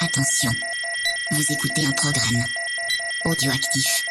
Attention, vous écoutez un programme audioactif.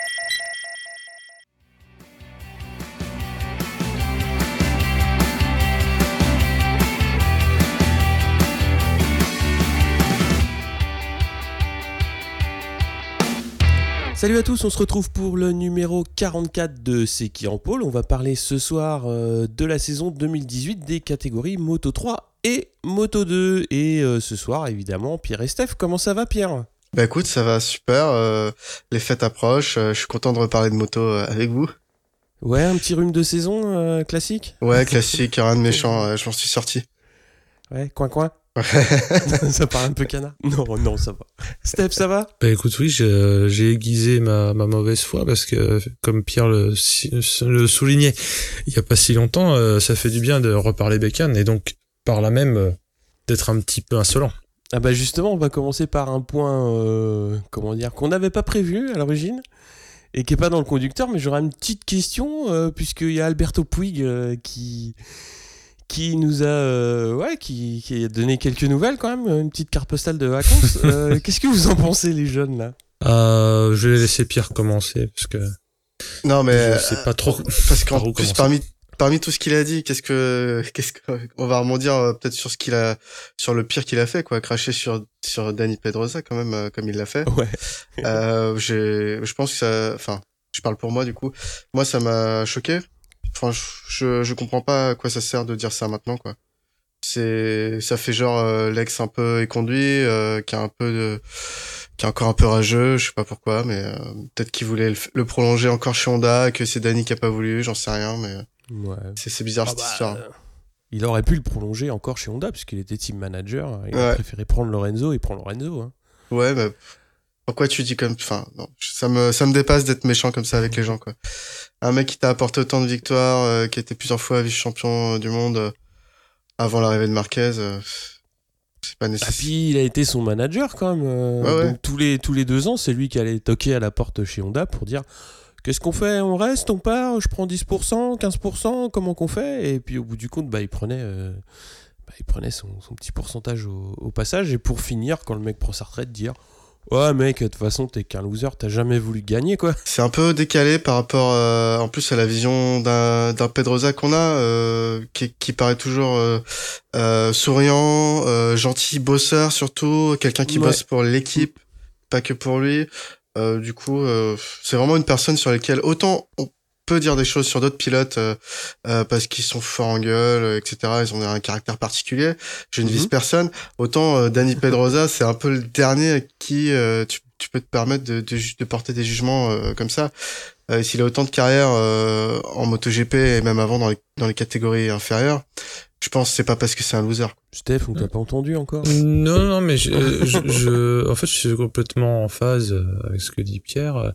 Salut à tous, on se retrouve pour le numéro 44 de C'est qui en pôle. On va parler ce soir euh, de la saison 2018 des catégories Moto 3 et Moto 2. Et euh, ce soir, évidemment, Pierre et Steph. Comment ça va, Pierre? Bah écoute, ça va super. euh, les fêtes approchent. euh, je suis content de reparler de moto euh, avec vous. Ouais, un petit rhume de saison euh, classique? Ouais, classique, rien de méchant. euh, je m'en suis sorti. Ouais, coin coin. ça part un peu canard. Non, non, ça va. Steph, ça va? Bah écoute, oui, j'ai aiguisé ma, ma mauvaise foi parce que, comme Pierre le, soulignait il y a pas si longtemps, euh, ça fait du bien de reparler bécane et donc par là même euh, d'être un petit peu insolent. Ah bah justement, on va commencer par un point, euh, comment dire, qu'on n'avait pas prévu à l'origine et qui est pas dans le conducteur, mais j'aurais une petite question euh, puisqu'il y a Alberto Puig euh, qui qui nous a euh, ouais qui, qui a donné quelques nouvelles quand même, une petite carte postale de vacances. Euh, Qu'est-ce que vous en pensez les jeunes là? Euh, je vais laisser Pierre commencer parce que Non, mais je sais pas trop. parce par qu'en plus commencer. parmi parmi tout ce qu'il a dit, qu'est-ce que qu'est-ce que on va rebondir euh, peut-être sur ce qu'il a sur le pire qu'il a fait quoi, cracher sur sur Danny Pedrosa quand même euh, comme il l'a fait. Ouais. Euh, j'ai, je pense que ça, enfin, je parle pour moi du coup. Moi, ça m'a choqué. Enfin, je, je comprends pas à quoi ça sert de dire ça maintenant, quoi. C'est, ça fait genre euh, l'ex un peu éconduit, euh, qui a un peu de, qui est encore un peu rageux. Je sais pas pourquoi, mais euh, peut-être qu'il voulait le prolonger encore chez Honda, que c'est Danny qui a pas voulu, j'en sais rien, mais Ouais. c'est, bizarre Ah cette bah, histoire. euh, il aurait pu le prolonger encore chez Honda puisqu'il était team manager. Il a Ouais. préféré prendre Lorenzo et prendre Lorenzo. Hein. Ouais, mais pourquoi tu dis comme, enfin, non, ça me, ça me dépasse d'être méchant comme ça avec les gens, quoi. Un mec qui t'a apporté autant de victoires, euh, qui était plusieurs fois vice-champion euh, du monde euh, avant l'arrivée de Marquez, euh, c'est pas Ah, nécessaire. puis il a été son manager quand même. euh, Ouais, ouais. Donc tous les, tous les deux ans, c'est lui qui allait toquer à la porte chez Honda pour dire Qu'est-ce qu'on fait? On reste? On part? Je prends 10% 15% Comment qu'on fait? Et puis au bout du compte, bah, il prenait, euh, bah, il prenait son, son petit pourcentage au, au passage. Et pour finir, quand le mec prend sa retraite, dire Ouais, mec, de toute façon, t'es qu'un loser, t'as jamais voulu gagner quoi. C'est un peu décalé par rapport, euh, en plus, à la vision d'un, Pedrosa qu'on a, euh, qui, qui paraît toujours euh, souriant, gentil, bosseur surtout, quelqu'un qui Ouais. bosse pour l'équipe, pas que pour lui. Euh, du coup, euh, c'est vraiment une personne sur laquelle autant on peut dire des choses sur d'autres pilotes euh, euh, parce qu'ils sont forts en gueule, etc. Ils ont un caractère particulier. Je ne Mhm. vise personne. Autant euh, Danny Pedrosa, c'est un peu le dernier à qui euh, tu, tu peux te permettre de, de, ju- de porter des jugements euh, comme ça. Euh, S'il a autant de carrière euh, en MotoGP et même avant dans les, dans les catégories inférieures, je pense que c'est pas parce que c'est un loser. Steph, on t'a pas entendu encore? Non, non, mais je, euh, je, je- en fait, je suis complètement en phase euh, avec ce que dit Pierre. euh,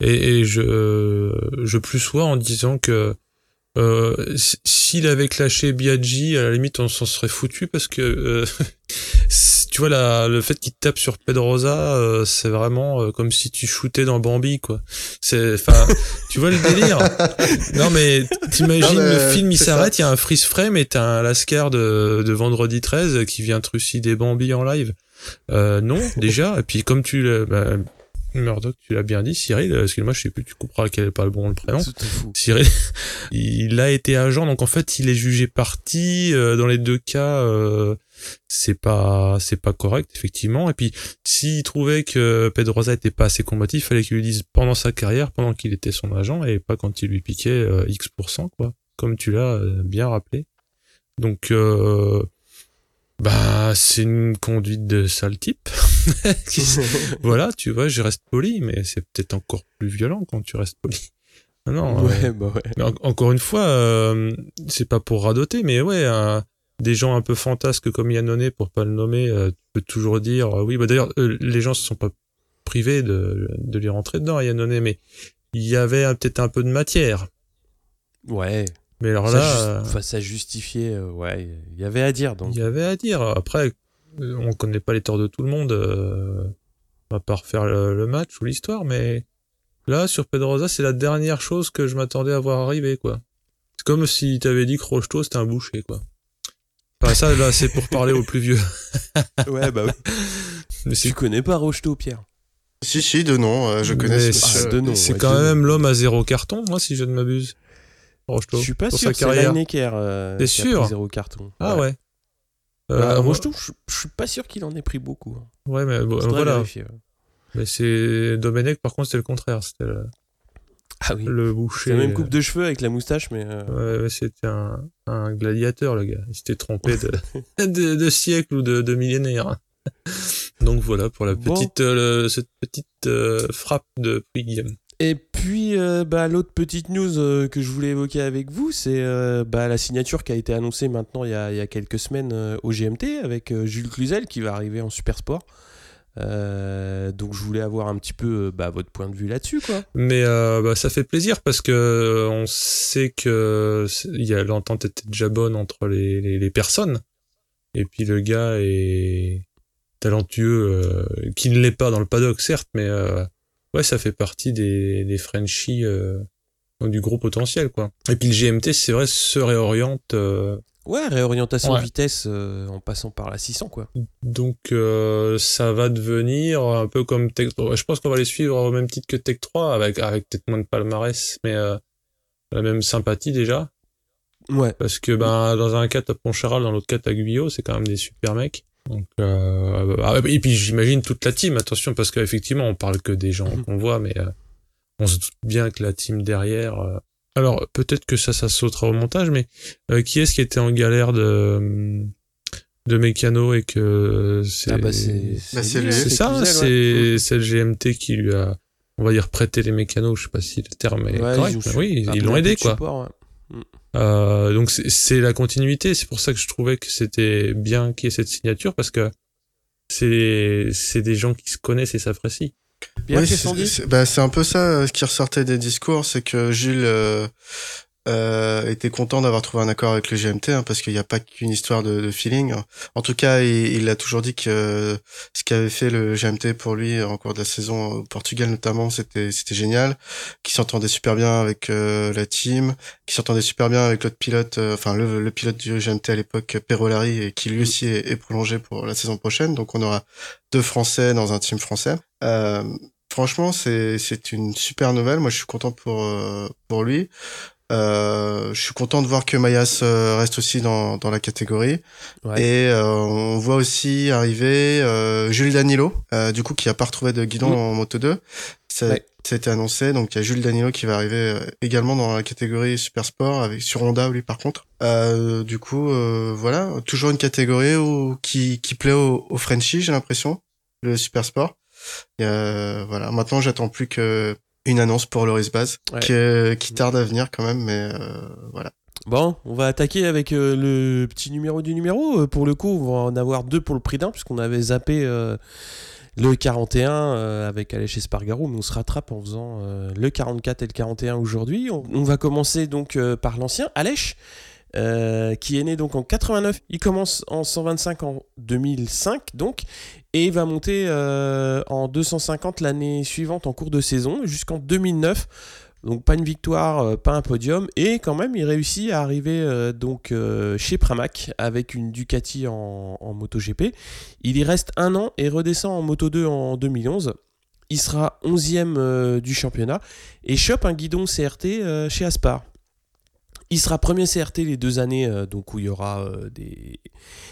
Et, et je, je plus sois en disant que euh, s'il avait clashé Biaggi, à la limite, on s'en serait foutu parce que, euh, tu vois, la, le fait qu'il tape sur Pedrosa, euh, c'est vraiment euh, comme si tu shootais dans Bambi, quoi. C'est, enfin, tu vois le délire? Non, mais t'imagines le film, il s'arrête, il y a un freeze frame et t'as un Lascar de, de vendredi 13 qui vient trucider Bambi en live. Euh, non, déjà. Et puis, comme tu bah, Murdoch, tu l'as bien dit, Cyril, euh, excuse-moi, je sais plus, tu couperas quel est pas le bon le prénom. C'est tout fou. Cyril, il a été agent, donc en fait, il est jugé parti. euh, dans les deux cas, euh, c'est pas, c'est pas correct, effectivement. Et puis, s'il trouvait que Pedrosa était pas assez combatif, il fallait qu'il lui dise pendant sa carrière, pendant qu'il était son agent, et pas quand il lui piquait euh, X%, quoi. Comme tu l'as bien rappelé. Donc, euh, bah, c'est une conduite de sale type. voilà, tu vois, je reste poli, mais c'est peut-être encore plus violent quand tu restes poli. Non, non, euh, ouais, bah ouais. mais en- encore une fois, euh, c'est pas pour radoter, mais ouais, un- des gens un peu fantasques comme Yannone, pour pas le nommer, euh, tu peux toujours dire, euh, oui, bah d'ailleurs, euh, les gens se sont pas privés de, de lui rentrer dedans, à Yannone, mais il y avait euh, peut-être un peu de matière. Ouais. Mais alors ça, là, euh, enfin, ça justifiait, euh, ouais, il y avait à dire donc. il y avait à dire. Après, euh, on connaît pas les torts de tout le monde, euh, à part faire le, le match ou l'histoire, mais là, sur Pedrosa, c'est la dernière chose que je m'attendais à voir arriver, quoi. C'est comme si t'avais dit que Rocheteau, c'était un boucher, quoi. Enfin, ça, là, c'est pour parler aux plus vieux. Ouais, bah oui. Mais Tu connais pas Rocheteau, Pierre? Si, si, de nom, euh, je connais Mais ce monsieur. Ah, de nom, c'est ouais, quand même l'homme à zéro carton, moi, si je ne m'abuse. Rocheteau. Je suis pas sûr sa que c'est. Lineker euh, a sûr? pris zéro carton. Ah ouais. Euh, Bah, je je suis pas sûr qu'il en ait pris beaucoup. hein. Ouais, mais bon, Faudrait voilà. vérifier, ouais. Mais c'est Domenech, par contre, c'était le contraire. C'était le, Ah oui. le boucher. La même coupe de cheveux avec la moustache, mais. euh, Ouais, c'était un, un gladiateur, le gars. Il s'était trompé de, de, de siècle ou de, de millénaire. Donc voilà pour la Bon. petite, euh, cette petite euh, frappe de Puig. Et puis, euh, bah, l'autre petite news euh, que je voulais évoquer avec vous, c'est euh, bah, la signature qui a été annoncée maintenant il y a, il y a quelques semaines au GMT avec Jules Cluzel qui va arriver en Super Sport. Donc, je voulais avoir un petit peu bah, votre point de vue là-dessus, quoi. Mais bah, ça fait plaisir parce que on sait que l'entente était déjà bonne entre les, les, personnes. Et puis le gars est talentueux, qui ne l'est pas dans le paddock certes, mais ouais, ça fait partie des, des Frenchies euh, du gros potentiel quoi. Et puis le GMT, c'est vrai, se réoriente. euh, Ouais, réorientation Ouais. vitesse euh, en passant par la 600, quoi. donc euh, ça va devenir un peu comme Tech. Je pense qu'on va les suivre au même titre que Tech 3 avec avec peut-être moins de palmarès, mais euh, la même sympathie déjà. Ouais. Parce que ben dans un cas t'as Poncharal, dans l'autre cas t'as Guyot, c'est quand même des super mecs. Donc euh, ah, et puis j'imagine toute la team, attention parce qu'effectivement on parle que des gens Mhm. qu'on voit, mais euh, on se doute bien que la team derrière. euh, Alors peut-être que ça ça sautera au montage, mais euh, qui est-ce qui était en galère de de mécano et que c'est Ah bah, c'est Bah, ça, c'est ouais. c'est le GMT qui lui a on va dire prêté les mécanos, je sais pas si le terme est Ouais, correct, mais oui, ils l'ont aidé quoi. support, ouais. Euh, donc c'est- c'est la continuité, c'est pour ça que je trouvais que c'était bien qu'il y ait cette signature parce que c'est c'est des gens qui se connaissent et s'apprécient. Oui, c'est bah, c'est un peu ça euh, ce qui ressortait des discours, c'est que Jules euh, euh, était content d'avoir trouvé un accord avec le GMT, hein, parce qu'il n'y a pas qu'une histoire de, de feeling. En tout cas, il, il a toujours dit que ce qu'avait fait le GMT pour lui en cours de la saison au Portugal notamment, c'était c'était génial, qu'il s'entendait super bien avec euh, la team, qu'il s'entendait super bien avec l'autre pilote, euh, enfin le, le pilote du GMT à l'époque, Perolari, et qui lui aussi est, est prolongé pour la saison prochaine. Donc on aura deux Français dans un team français. Euh, franchement, c'est c'est une super nouvelle. Moi, je suis content pour euh, pour lui. Euh, je suis content de voir que Mayas euh, reste aussi dans dans la catégorie. Ouais. Et euh, on voit aussi arriver euh, Jules Danilo, euh, du coup qui a pas retrouvé de guidon Mm. en Moto 2. Ça, Ouais. ça a été annoncé, donc il y a Jules Danilo qui va arriver également dans la catégorie Super Sport avec sur Honda lui par contre. Euh, du coup, euh, voilà, toujours une catégorie où, qui qui plaît aux au Frenchie, j'ai l'impression, le Super Sport. Et, euh, voilà, maintenant j'attends plus que une annonce pour le Race Base Ouais. qui, qui tarde à venir quand même, mais euh, voilà. Bon, on va attaquer avec euh, le petit numéro du numéro. Euh, pour le coup, on va en avoir deux pour le prix d'un, puisqu'on avait zappé euh, le 41 euh, avec Alèche Espargaro, mais on se rattrape en faisant euh, le 44 et le 41 aujourd'hui. On, on va commencer donc euh, par l'ancien, Alèche, euh, qui est né donc en 89. Il commence en 125 en 2005, donc, et va monter euh, en 250 l'année suivante en cours de saison, jusqu'en 2009. Donc pas une victoire, euh, pas un podium, et quand même il réussit à arriver donc chez Pramac avec une Ducati en, MotoGP. Il y reste un an et redescend en Moto 2 en 2011. Il sera 11e euh, du championnat et chope un guidon CRT chez Aspar. Il sera premier CRT les deux années euh, donc où il y aura euh,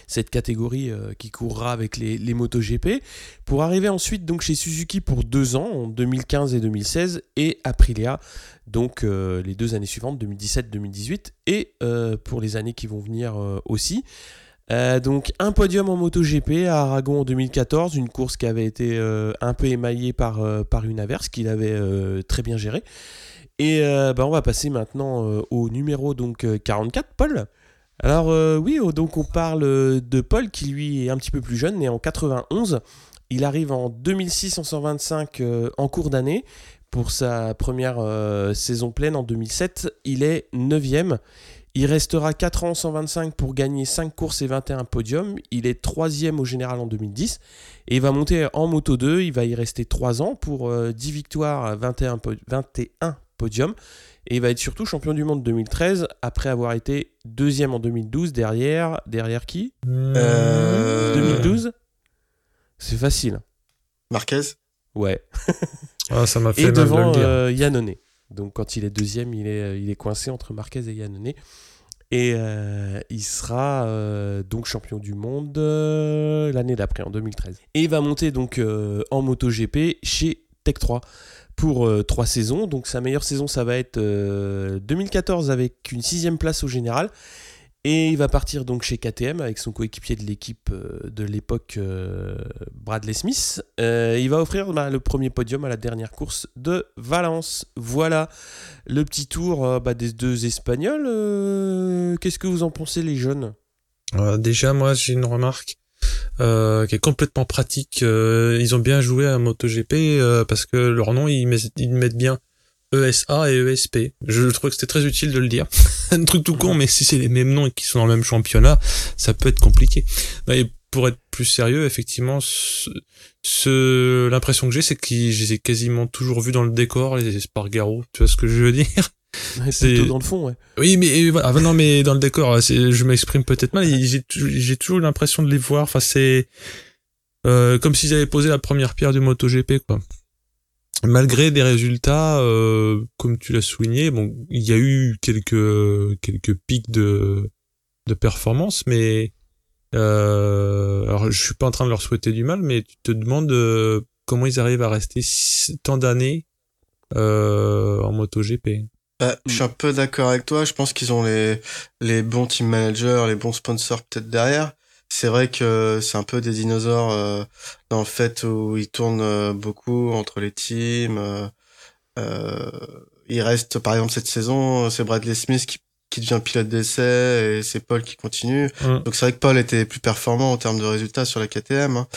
cette catégorie euh, qui courra avec les, les MotoGP pour arriver ensuite donc chez Suzuki pour deux ans en 2015 et 2016 et Aprilia donc les deux années suivantes 2017-2018 et pour les années qui vont venir aussi. Donc un podium en MotoGP à Aragon en 2014, une course qui avait été un peu émaillée par, par une averse qu'il avait très bien gérée. Et euh, bah, on va passer maintenant euh, au numéro donc euh, 44, Paul. Alors euh, oui, oh, donc on parle euh, de Paul qui lui est un petit peu plus jeune, né en 91. Il arrive en 2006 en 125 euh, en cours d'année. Pour sa première euh, saison pleine en 2007, il est 9ème. Il restera 4 ans en 125 pour gagner 5 courses et 21 podiums. Il est 3ème au général en 2010. Et il va monter en Moto 2. Il va y rester 3 ans pour euh, 10 victoires, 21, po- 21 Et il va être surtout champion du monde 2013 après avoir été deuxième en 2012 derrière derrière qui? Euh, 2012 C'est facile. Marquez? Ouais. Ah, ça m'a fait Et mal de devant le dire. euh, Yannone. Donc quand il est deuxième, il est, il est coincé entre Marquez et Yannone. Et euh, il sera euh, donc champion du monde euh, l'année d'après, en 2013. Et il va monter donc euh, en MotoGP chez Tech 3 pour euh, trois saisons. Donc sa meilleure saison, ça va être euh, 2014 avec une sixième place au général. Et il va partir donc chez KTM avec son coéquipier de l'équipe euh, de l'époque, euh, Bradley Smith. Euh, il va offrir bah, le premier podium à la dernière course de Valence. Voilà le petit tour euh, bah, des deux Espagnols. Euh, Qu'est-ce que vous en pensez les jeunes? Euh, déjà, moi, j'ai une remarque euh, qui est complètement pratique. Euh, ils ont bien joué à MotoGP euh, parce que leur nom, ils, met- ils mettent bien ESA et ESP. Je trouve que c'était très utile de le dire. Un truc tout con, mais si c'est les mêmes noms et qu'ils sont dans le même championnat, ça peut être compliqué. Et pour être plus sérieux, effectivement, ce, ce- l'impression que j'ai, c'est que je les ai quasiment toujours vus dans le décor, les Espargaro. Tu vois ce que je veux dire? C'est- Plutôt dans le fond, ouais. oui, mais voilà. Ah, non, mais dans le décor, c'est- je m'exprime peut-être mal. J'ai tou- j'ai toujours l'impression de les voir. Enfin, c'est euh, comme s'ils avaient posé la première pierre du MotoGP, quoi. Malgré des résultats, euh, comme tu l'as souligné, bon, il y a eu quelques quelques pics de de performance, mais euh, alors je suis pas en train de leur souhaiter du mal, mais tu te demandes euh, comment ils arrivent à rester tant d'années euh, en MotoGP. Bah, je suis un peu d'accord avec toi. Je pense qu'ils ont les, les bons team managers, les bons sponsors peut-être derrière. C'est vrai que c'est un peu des dinosaures euh, dans le fait où ils tournent euh, beaucoup entre les teams. Euh, euh, il reste, par exemple, cette saison, c'est Bradley Smith qui, qui devient pilote d'essai et c'est Paul qui continue. Hum. Donc c'est vrai que Paul était plus performant en termes de résultats sur la KTM. hein.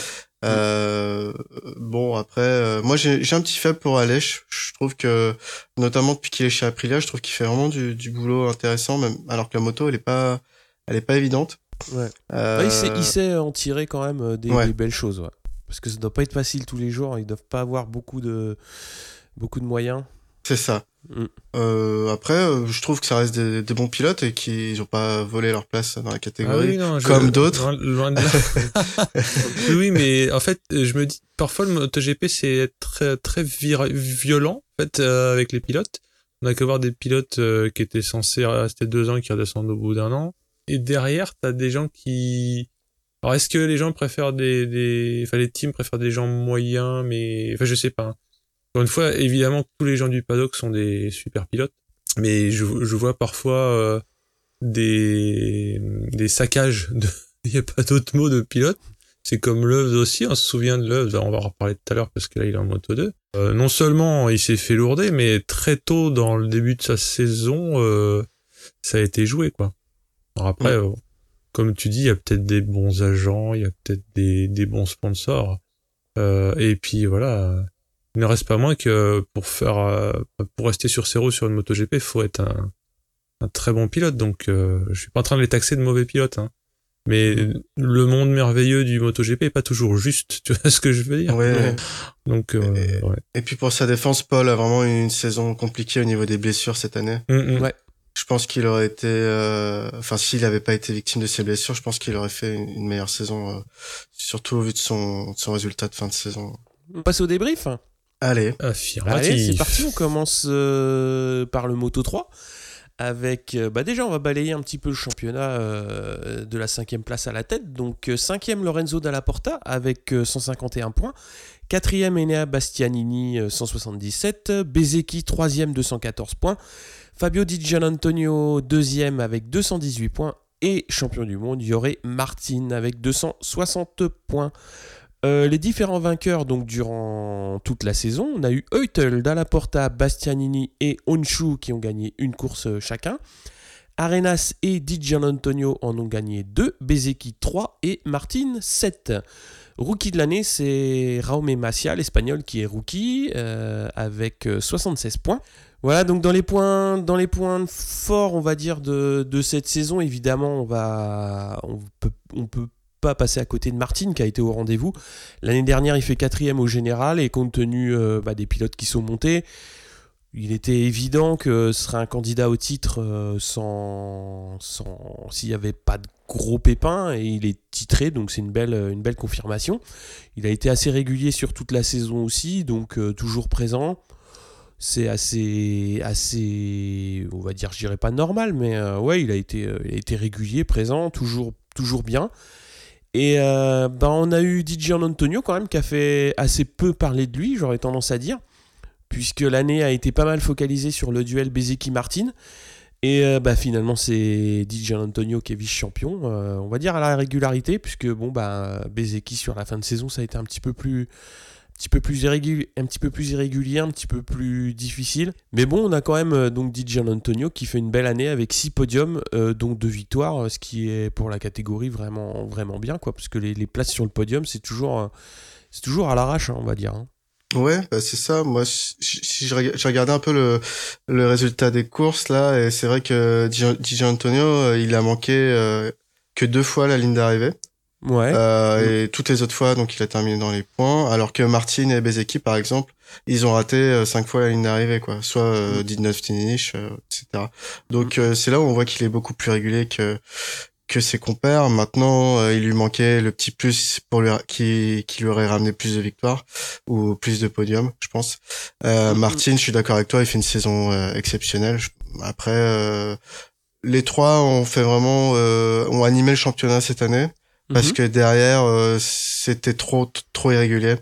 Euh, bon après, euh, moi j'ai j'ai un petit faible pour Alèche. Je trouve que notamment depuis qu'il est chez Aprilia, je trouve qu'il fait vraiment du, du boulot intéressant, même alors que la moto elle est pas, elle est pas évidente. Ouais. Euh, Bah, il, sait, il sait en tirer quand même euh, des, Ouais. des belles choses, ouais. Parce que ça doit pas être facile tous les jours. Ils doivent pas avoir beaucoup de, beaucoup de moyens. C'est ça. Mm. Euh, après, euh, je trouve que ça reste des, des bons pilotes et qu'ils ont pas volé leur place dans la Ah catégorie. oui, non, comme d'autres. Loin, loin de là. oui, mais en fait, je me dis, parfois le MotoGP, c'est très, très violent, en fait, euh, avec les pilotes. On a qu'à voir des pilotes euh, qui étaient censés rester deux ans et qui redescendent au bout d'un an. Et derrière, t'as des gens qui... Alors, est-ce que les gens préfèrent des, des... Enfin, les teams préfèrent des gens moyens, mais... Enfin, je sais pas. hein. Encore une fois, évidemment, tous les gens du paddock sont des super pilotes. Mais je, je vois parfois... euh, des, des saccages de, il n'y a pas d'autre mot de pilote. C'est comme Loves aussi, on se souvient de Loves, on va en reparler tout à l'heure parce que là il est en moto 2. Euh, non seulement il s'est fait lourder, mais très tôt dans le début de sa saison, euh, ça a été joué quoi. Alors après, euh, comme tu dis, il y a peut-être des bons agents, il y a peut-être des, des bons sponsors. Euh, et puis voilà, il ne reste pas moins que pour faire, euh, pour rester sur ses roues sur une MotoGP, il faut être un, un très bon pilote. Donc, euh, je suis pas en train de les taxer de mauvais pilotes. Hein. Mais le monde merveilleux du MotoGP est pas toujours juste. Tu vois ce que je veux dire? Ouais. Donc, euh, Et- ouais. Et puis pour sa défense, Paul a vraiment eu une saison compliquée au niveau des blessures cette année. Mm, mm. Ouais. Je pense qu'il aurait été, euh, enfin s'il n'avait pas été victime de ses blessures, je pense qu'il aurait fait une, une meilleure saison, euh, surtout au vu de son, de son résultat de fin de saison. On passe au débrief. Allez, Affirmatif. Allez, c'est parti. On commence euh, par le Moto 3. Avec, euh, bah déjà, on va balayer un petit peu le championnat euh, de la cinquième place à la tête. Donc, cinquième Lorenzo Dalla Porta avec euh, 151 points. Quatrième Enea Bastianini, euh, 177. Bezeki, troisième, 214 points. Fabio Di Gianantonio, deuxième avec 218 points. Et champion du monde, Yoré Martin avec 260 points. Euh, les différents vainqueurs donc durant toute la saison, on a eu Eutel, Dalla Porta, Bastianini et Onshu qui ont gagné une course euh, chacun. Arenas et Di Gianantonio en ont gagné 2, Bezeki 3 et Martin 7. Rookie de l'année, c'est Raume Macia, l'espagnol, qui est rookie euh, avec euh, 76 points. Voilà, donc dans les points, forts, on va dire, de, cette saison, évidemment, on va, on peut pas passer à côté de Martin qui a été au rendez-vous. L'année dernière, il fait quatrième au général et compte tenu euh, bah, des pilotes qui sont montés, il était évident que ce serait un candidat au titre euh, sans, s'il n'y avait pas de gros pépin et il est titré, donc c'est une belle, une belle confirmation. Il a été assez régulier sur toute la saison aussi, donc euh, toujours présent. C'est assez, assez, on va dire, je dirais pas normal, mais euh, ouais, il a, été, été régulier, présent, toujours, toujours bien. Et ben, on a eu DJ Antonio quand même qui a fait assez peu parler de lui, j'aurais tendance à dire, puisque l'année a été pas mal focalisée sur le duel Bezeki-Martin. Et euh, bah, finalement, c'est DJ Antonio qui est vice-champion, euh, on va dire à la régularité, puisque bon, bah, Bezeki sur la fin de saison, ça a été un petit peu plus, petit peu plus irrégulier, un petit peu plus irrégulier, un petit peu plus difficile. Mais bon, on a quand même euh, donc Antonio qui fait une belle année avec 6 podiums, donc 2 victoires, ce qui est pour la catégorie vraiment, vraiment bien, quoi, parce que les, places sur le podium, c'est toujours, c'est toujours à l'arrache, hein, on va dire. Hein. Ouais, bah c'est ça. Moi, si, j'ai regardé un peu le, le résultat des courses là, et c'est vrai que DJ Antonio, euh, il a manqué euh, que deux fois la ligne d'arrivée. Ouais. Euh, Et toutes les autres fois, donc il a terminé dans les points. Alors que Martin et Bezeki, par exemple, ils ont raté euh, cinq fois la ligne d'arrivée, quoi. Soit euh, 19 finish, etc. Donc mm. c'est là où on voit qu'il est beaucoup plus régulier que que ses compères. Maintenant, euh, il lui manquait le petit plus pour lui qui, qui lui aurait ramené plus de victoires ou plus de podiums, je pense. Euh, mm-hmm. Martin, je suis d'accord avec toi, il fait une saison euh, exceptionnelle. Après, euh, les trois ont fait vraiment ont animé le championnat cette année parce mm-hmm. que derrière c'était trop trop irrégulier.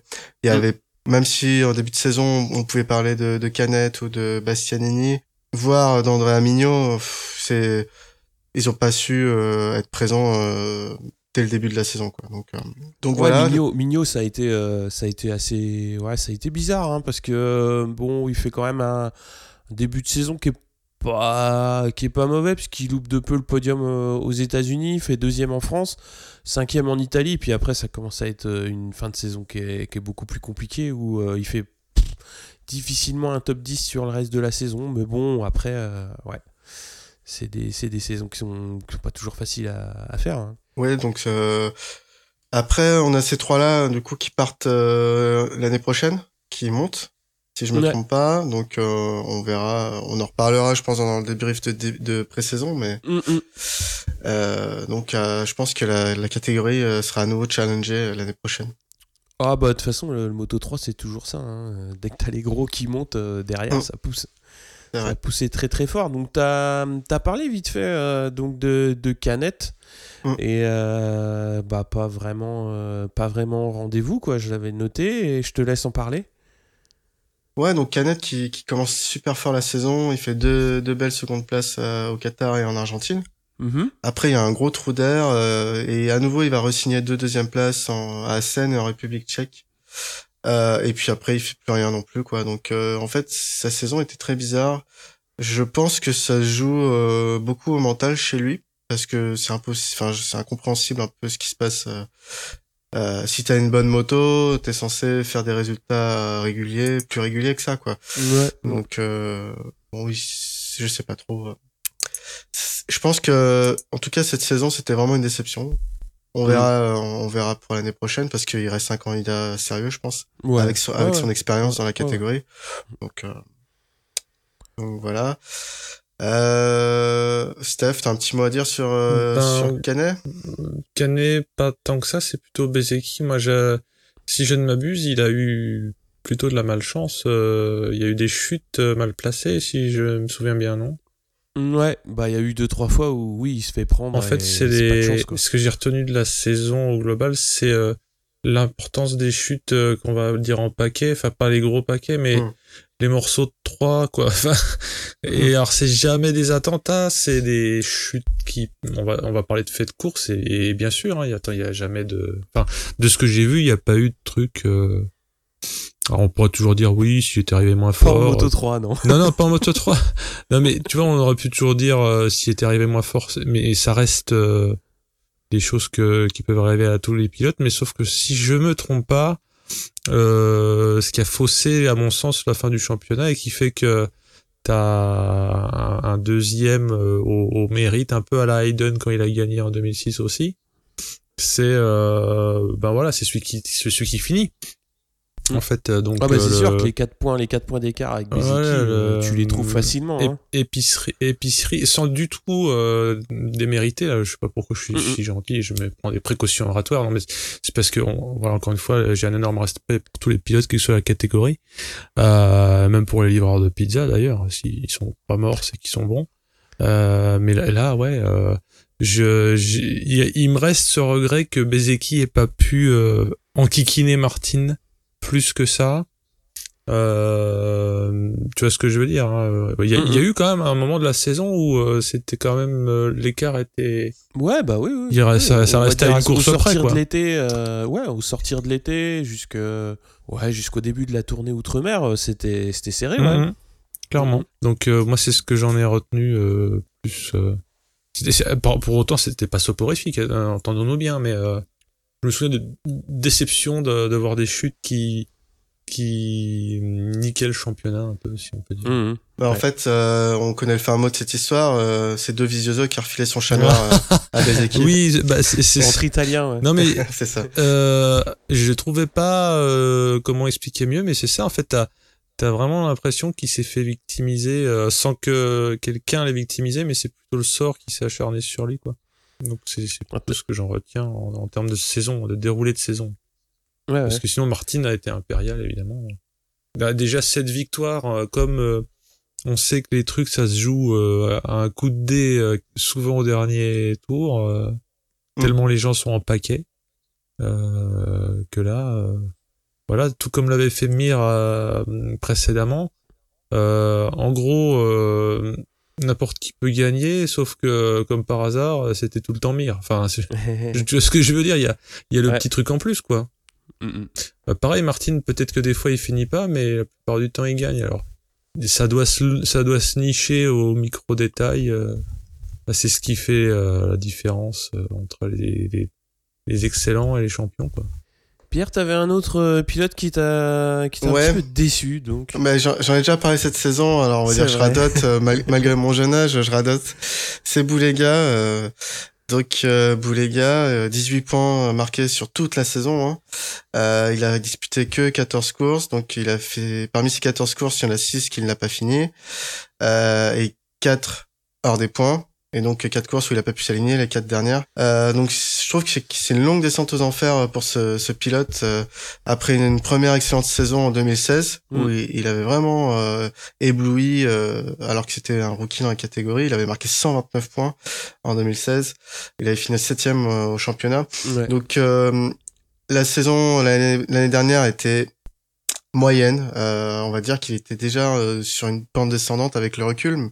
Il y mm. avait même si en début de saison on pouvait parler de, de Canet ou de Bastianini, voire d'Andrea Mignot, c'est ils ont pas su euh, être présents euh, dès le début de la saison quoi donc euh, donc voilà Mignot, ça a été ça a été assez ouais ça a été bizarre hein, parce que bon il fait quand même un, début de saison qui est pas qui est pas mauvais puisqu'il loupe de peu le podium aux États-Unis fait deuxième en France cinquième en Italie puis après ça commence à être une fin de saison qui est, beaucoup plus compliquée où il fait difficilement un top 10 sur le reste de la saison mais bon après ouais c'est des, des, saisons qui sont, sont, pas toujours faciles à, faire. Hein. Ouais, donc euh, après, on a ces trois-là, du coup, qui partent euh, l'année prochaine, qui montent, si je me trompe pas. Donc, euh, on verra, on en reparlera, je pense, dans le débrief de, de, pré-saison, mais mm, mm. Euh, donc, je pense que la, la catégorie sera à nouveau challengée l'année prochaine. Ah bah de toute façon le, Moto 3 c'est toujours ça. Hein. Dès que t'as les gros qui montent derrière, mm. ça pousse. Ça a poussé très très fort. Donc tu as, parlé vite fait euh, donc de, de Canette. Et euh, bah pas vraiment euh, pas vraiment rendez-vous quoi, je l'avais noté et je te laisse en parler. Ouais, donc Canette qui, qui commence super fort la saison, il fait deux, deux belles secondes places au Qatar et en Argentine. Mm-hmm. Après, il y a un gros trou d'air et à nouveau, il va re-signer deux deuxièmes places en, à Seine et en République tchèque. Euh, et puis après, il fait plus rien non plus, quoi. Donc, euh, en fait, sa saison était très bizarre. Je pense que ça joue euh, beaucoup au mental chez lui, parce que c'est impossible, enfin, c'est incompréhensible un peu ce qui se passe. Euh, si t'as une bonne moto, t'es censé faire des résultats réguliers, plus réguliers que ça, quoi. Ouais. Donc, bon, oui, je sais pas trop. Je pense que, en tout cas, cette saison, c'était vraiment une déception. On verra, euh, on verra pour l'année prochaine parce qu'il reste un candidat sérieux, je pense, avec son, avec son expérience dans la catégorie. Donc, euh, donc voilà. Euh, Steph, t'as un petit mot à dire sur, euh, ben, sur Canet Canet, pas tant que ça, c'est plutôt Bezeki. Moi, je, si je ne m'abuse, il a eu plutôt de la malchance. Euh, il y a eu des chutes mal placées, si je me souviens bien, non? Ouais, bah il y a eu deux trois fois où oui, il se fait prendre. En fait, c'est les... ce que j'ai retenu de la saison au global, c'est euh, l'importance des chutes euh, qu'on va dire en paquet, enfin pas les gros paquets, mais mm. Les morceaux de 3 quoi. et mm. alors c'est jamais des attentats, c'est des chutes qui on va on va parler de faits de course et, bien sûr, hein, il y a jamais de enfin de ce que j'ai vu, il n'y a pas eu de truc euh, alors on pourrait toujours dire oui, si j'étais arrivé moins fort. Pas en moto 3, non. non, non, pas en moto 3. non, mais tu vois, on aurait pu toujours dire euh, si j'étais arrivé moins fort, mais ça reste euh, des choses que, qui peuvent arriver à tous les pilotes, mais sauf que si je me trompe pas, euh, ce qui a faussé, à mon sens, la fin du championnat et qui fait que t'as un, deuxième euh, au, mérite, un peu à la Hayden quand il a gagné en 2006 aussi, c'est, ben voilà, c'est celui celui qui finit En fait, euh, donc Ah bah c'est euh, sûr le- que les 4 points, les 4 points d'écart avec Ouais, Bezeki, euh, le- tu les trouves facilement. hein. épicerie, épicerie, sans du tout euh, démériter. Là, je sais pas pourquoi je suis si gentil, je me prends des précautions oratoires. Non, mais c'est parce que, on- voilà, encore une fois, j'ai un énorme respect pour tous les pilotes, quelle que soit la catégorie, euh, même pour les livreurs de pizza d'ailleurs. S'ils sont pas morts, c'est qu'ils sont bons. Euh, mais là, là, ouais, euh, je, il me reste ce regret que Bezeki ait pas pu euh, enquiquiner Martine plus que ça. Euh, tu vois ce que je veux dire hein. il, y a, il y a eu quand même un moment de la saison où euh, c'était quand même euh, l'écart était Ouais, bah oui, oui. Il reste- ça- Oui, ça va restait une course au sortir de l'été, ouais, au sortir de l'été jusque, ouais, jusqu'au début de la tournée outre-mer, c'était, c'était serré, ouais. Mhm. clairement donc moi c'est ce que j'en ai retenu plus pour, autant c'était pas soporifique hein, entendons-nous bien mais je me souviens de déception de, de voir des chutes qui qui niquaient le championnat un peu si on peut dire Mhm. Bah, En fait, euh, on connaît le fin mot de cette histoire. euh, c'est deux visioseux qui a refilé son chat noir euh, à Bezeki. oui bah, c'est c'est- Entre italiens, ouais. non mais c'est ça. Euh, je trouvais pas euh, comment expliquer mieux, mais c'est ça en fait. T'as as vraiment l'impression qu'il s'est fait victimiser euh, sans que quelqu'un l'ait victimisé, mais c'est plutôt le sort qui s'est acharné sur lui, quoi. Donc c'est c'est un peu ce que j'en retiens en, en termes de saison, de déroulé de saison. Ouais, ouais. Parce que sinon Martin a été impérial évidemment. Bah, déjà cette victoire, euh, comme euh, on sait que les trucs ça se joue euh, à un coup de dé, euh, souvent au dernier tour, euh, Mm. tellement les gens sont en paquet, euh, que là, euh, voilà, tout comme l'avait fait Mir euh, précédemment. euh, en gros, euh, n'importe qui peut gagner, sauf que comme par hasard, c'était tout le temps Mir. Enfin, je- ce que je veux dire, il y a, il y a le Ouais. petit truc en plus, quoi. Mhm. Bah, pareil, Martin, peut-être que des fois il finit pas, mais la plupart du temps il gagne. Alors, ça doit se, ça doit se nicher au micro détail. euh, bah, c'est ce qui fait euh, la différence euh, entre les, les, les excellents et les champions, quoi. Pierre, t'avais un autre euh, pilote qui t'a, qui t'a Ouais. un petit peu déçu, donc. Bah, J'en ai déjà parlé cette saison, alors on va dire je radote, euh, mal- malgré mon jeune âge, je radote. C'est Boulega. Euh, donc euh, Boulega, euh, 18 points marqués sur toute la saison. Hein. Euh, il a disputé que 14 courses, donc il a fait parmi ces 14 courses, il y en a 6 qu'il n'a pas fini. Euh, et 4 hors des points. Et donc quatre courses où il a pas pu s'aligner, les quatre dernières. Euh, donc je trouve que c'est- une longue descente aux enfers pour ce, ce pilote euh, après une, une première excellente saison en 2016 où Mm. il, il avait vraiment euh, ébloui euh, alors que c'était un rookie dans la catégorie. Il avait marqué 129 points en 2016. Il avait fini septième euh, au championnat. Ouais. Donc euh, la saison l'année dernière était moyenne. Euh, on va dire qu'il était déjà euh, sur une pente descendante avec le recul.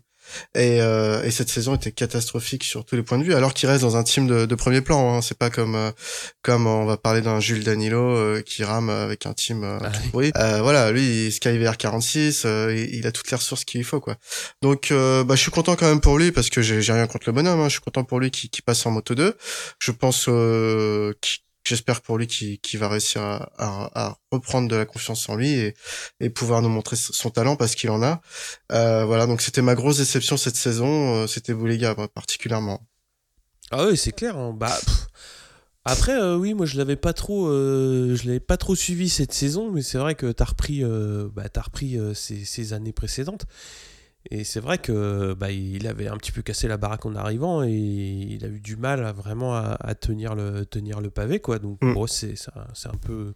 Et, euh, et cette saison était catastrophique sur tous les points de vue, alors qu'il reste dans un team de, de premier plan. Hein. C'est pas comme euh, comme on va parler d'un Jules Danilo euh, qui rame avec un team. Euh, Ah oui. Euh, voilà, lui, il SkyVR 46, euh, il, a toutes les ressources qu'il faut, quoi. Donc, euh, bah, je suis content quand même pour lui parce que j'ai rien contre le bonhomme. Hein. Je suis content pour lui qui, qui passe en moto 2. Je pense euh, qu'il- J'espère pour lui qu'il va réussir à, reprendre de la confiance en lui et, pouvoir nous montrer son talent parce qu'il en a. Euh, voilà, donc c'était ma grosse déception cette saison. euh, C'était Boulega moi, particulièrement. Ah oui, c'est clair. hein. Bah. Après, euh, oui, moi je l'avais pas trop, je l'avais pas trop suivi cette saison, mais c'est vrai que t'as repris, bah, t'as repris ces années précédentes. Et c'est vrai que bah, il avait un petit peu cassé la baraque en arrivant et il a eu du mal à vraiment à, à tenir le tenir le pavé quoi. Donc Mm. bon, c'est un- c'est un peu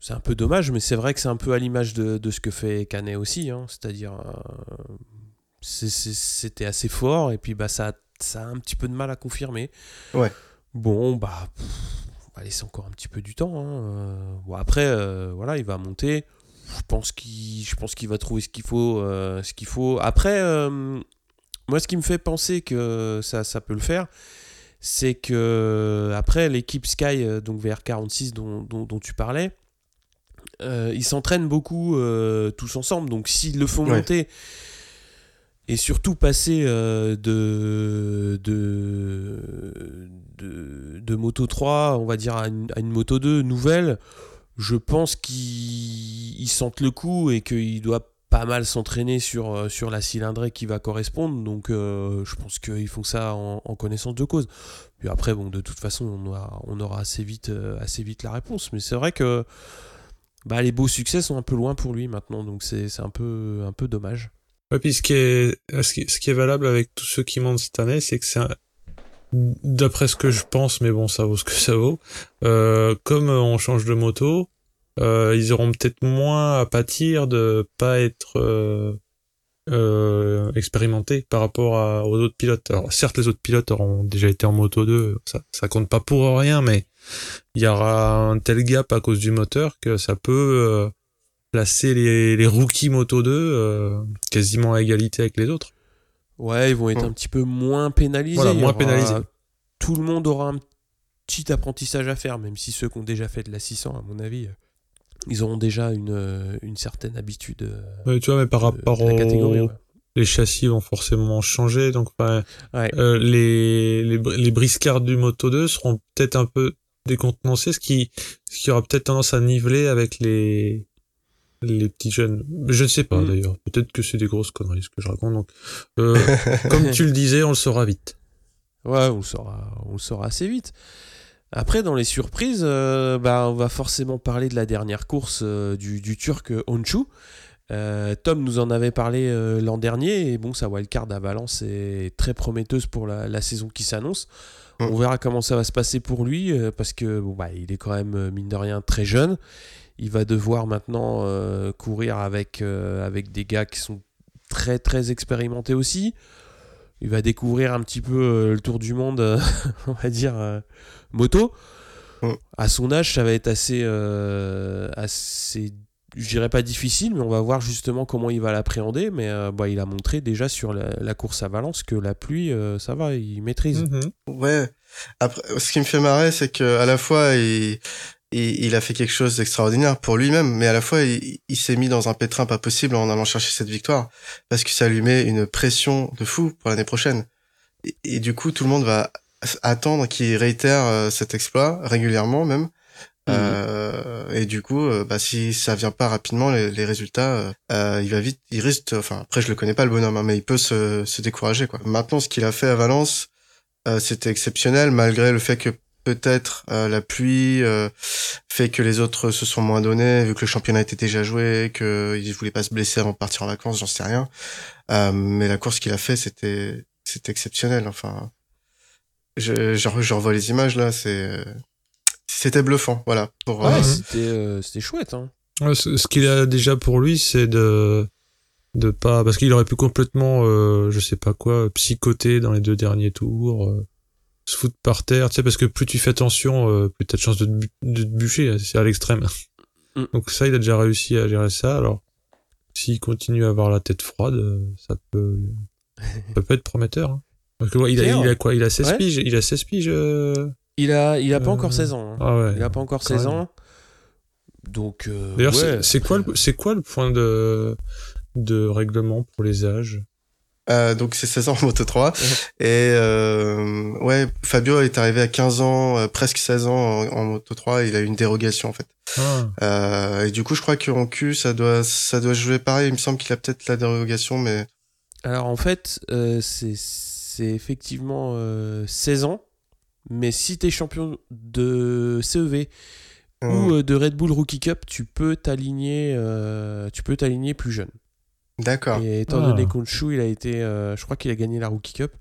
c'est un peu dommage, mais c'est vrai que c'est un peu à l'image de, de ce que fait Canet aussi, hein. c'est-à-dire euh, c'était assez fort et puis bah ça ça a un petit peu de mal à confirmer. Ouais. Bon bah pff, on va laisser encore un petit peu du temps. hein. Euh, Bon après euh, voilà il va monter. Je pense qu'il je pense qu'il va trouver ce qu'il faut euh, ce qu'il faut. Après euh, moi ce qui me fait penser que ça ça peut le faire c'est que après l'équipe Sky euh, donc VR46 dont, dont, dont tu parlais euh, ils s'entraînent beaucoup tous ensemble donc s'ils le font Ouais. monter et surtout passer euh, de, de, de, de Moto 3, on va dire, à une, à une Moto 2 nouvelle, je pense qu'ils ils sentent le coup et qu'il doit pas mal s'entraîner sur, euh, la cylindrée qui va correspondre. Donc euh, je pense qu'ils font ça en, connaissance de cause. Puis après, de toute façon, on aura, euh, assez vite la réponse. Mais c'est vrai que bah, les beaux succès sont un peu loin pour lui maintenant, donc c'est un peu, dommage. Ouais, puis ce qui est, valable avec tous ceux qui montent cette année, c'est que c'est d'après ce que je pense, mais bon, ça vaut ce que ça vaut. Comme on change de moto, euh, ils auront peut-être moins à pâtir de pas être euh, euh, expérimentés par rapport à, aux autres pilotes. Alors certes, les autres pilotes auront déjà été en moto 2, ça, ça compte pas pour rien, mais il y aura un tel gap à cause du moteur que ça peut placer les, les rookies moto 2 euh, quasiment à égalité avec les autres. Ouais, ils vont être un petit peu moins pénalisés. Voilà, moins aura- pénalisés. Tout le monde aura un petit apprentissage à faire, même si ceux qui ont déjà fait de la 600, à mon avis, ils auront déjà une, euh, une certaine habitude euh, Ouais, tu vois, mais par de- rapport de la catégorie. aux ouais. les châssis vont forcément changer, donc Ouais. euh, les, les br- les briscards du Moto 2 seront peut-être un peu décontenancés, ce qui ce qui aura peut-être tendance à niveler avec les les petits jeunes. Je ne sais pas Mm. d'ailleurs. Peut-être que c'est des grosses conneries ce que je raconte. Donc, euh, comme tu le disais, on le saura vite. Ouais, on le saura, on le saura assez vite. Après, dans les surprises, euh, bah, on va forcément parler de la dernière course euh, du, du Turc Honshu. Euh, Tom nous en avait parlé l'an dernier, et bon, sa wildcard à Valence est très prometteuse pour la, la saison qui s'annonce. Mm. On verra comment ça va se passer pour lui, parce que bon, bah, il est quand même, mine de rien, très jeune. Il va devoir maintenant courir avec, avec des gars qui sont très très expérimentés aussi. Il va découvrir un petit peu euh, le tour du monde, euh, on va dire, euh, moto. Mm. À son âge, ça va être assez, euh, assez, je dirais pas difficile, mais on va voir justement comment il va l'appréhender. Mais euh, bah, il a montré déjà sur la, la course à Valence que la pluie, euh, ça va, il maîtrise. Mhm. Ouais. Après, ce qui me fait marrer, c'est que à la fois il, il, il a fait quelque chose d'extraordinaire pour lui-même, mais à la fois il, il s'est mis dans un pétrin pas possible en allant chercher cette victoire, parce que ça lui met une pression de fou pour l'année prochaine. Et, et du coup, tout le monde va attendre qu'il réitère euh, cet exploit régulièrement même. Mhm. Euh, et du coup, euh, bah, si ça vient pas rapidement, les, les résultats, euh, euh, il va vite, il risque, enfin après je le connais pas le bonhomme, hein, mais il peut se, se décourager quoi. Maintenant, ce qu'il a fait à Valence, euh, c'était exceptionnel malgré le fait que peut-être euh, la pluie euh, fait que les autres se sont moins donnés vu que le championnat était déjà joué, qu'ils voulaient pas se blesser avant de partir en vacances, j'en sais rien. Euh, mais la course qu'il a fait, c'était c'était exceptionnel. Enfin, je, je, je revois les images là, c'est c'était bluffant. Voilà. Pour, Ouais, euh, c'était, euh, c'était chouette. Hein. Ouais, ce ce qu'il a déjà pour lui, c'est de de pas parce qu'il aurait pu complètement, euh, je sais pas quoi, psychoter dans les deux derniers tours, euh, se foutre par terre, tu sais, parce que plus tu fais attention, euh, plus t'as de chances de te, de te bûcher, c'est à l'extrême. Mm. Donc ça, il a déjà réussi à gérer ça. Alors, s'il continue à avoir la tête froide, euh, ça peut, ça peut être prometteur. hein. Parce que ouais, il a, il a quoi Il a 16 Ouais. piges. Il a 16 piges. euh, Il a, il a pas Euh, encore 16 ans. hein. Ah ouais. Il a pas encore quand 16 même. ans. Donc, euh, D'ailleurs, c'est quoi, le- c'est quoi le point de de règlement pour les âges? Euh, donc c'est 16 ans en Moto 3 et euh, ouais Fabio est arrivé à 15 ans euh, presque 16 ans en, en Moto 3 il a eu une dérogation en fait. Ah. euh, et du coup je crois qu'en Q ça doit ça doit jouer pareil. Il me semble qu'il a peut-être la dérogation mais Alors en fait, euh, c'est c'est effectivement euh, 16 ans, mais si tu es champion de CEV euh, ou de Red Bull Rookie Cup, tu peux t'aligner euh, tu peux t'aligner plus jeune. D'accord Et étant Ah. donné qu'Honshu, il a été euh, je crois qu'il a gagné la Rookie Cup.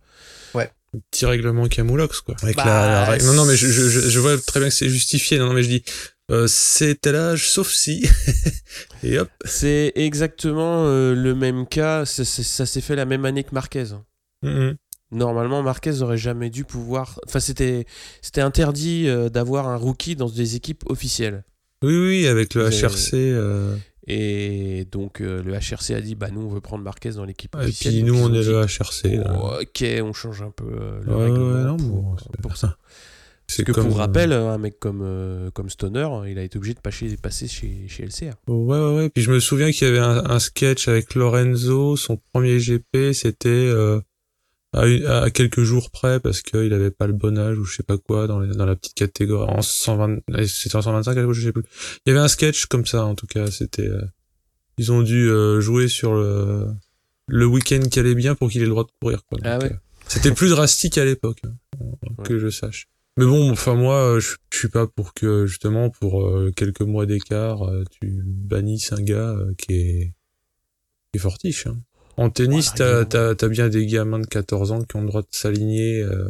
Petit règlement Camoulox, quoi. Avec Bah, la, la règle- Non, non, mais je, je, je, je vois très bien que c'est justifié. Non, non, mais je dis, euh, c'est tel âge, sauf si. Et hop. C'est exactement euh, le même cas, ça, ça- ça s'est fait la même année que Marquez. Mhm. Normalement, Marquez aurait jamais dû pouvoir. Enfin, c'était c'était interdit euh, d'avoir un rookie dans des équipes officielles. Oui, oui, avec le HRC. Et donc euh, le HRC a dit bah nous on veut prendre Marquez dans l'équipe Et puis nous, on est dit, le HRC. Oh, ok, on change un peu euh, le Ouais, règlement ouais, non, pour, bon, euh, c'est- pour ça. Parce que comme, pour rappel, un mec comme, euh, comme Stoner, il a été obligé de passer, passer chez, chez LCR. Ouais, ouais, ouais. Puis je me souviens qu'il y avait un, un sketch avec Lorenzo, son premier GP, c'était euh, à, à quelques jours près parce qu'il avait pas le bon âge ou je sais pas quoi dans, les- dans la petite catégorie. En 120, euh, c'était en 125, quelque chose, je sais plus. Il y avait un sketch comme ça, en tout cas. C'était, euh, ils ont dû euh, jouer sur le, le week-end qui allait bien pour qu'il ait le droit de courir. Quoi. Ah ouais. euh, c'était plus drastique à l'époque, hein, Ouais. que je sache. Mais bon, enfin moi, je, je suis pas pour que justement pour euh, quelques mois d'écart, euh, tu bannisses un gars euh, qui est qui est fortiche. Hein. En tennis, Voilà, t'as bien des gamins de 14 ans qui ont le droit de s'aligner euh,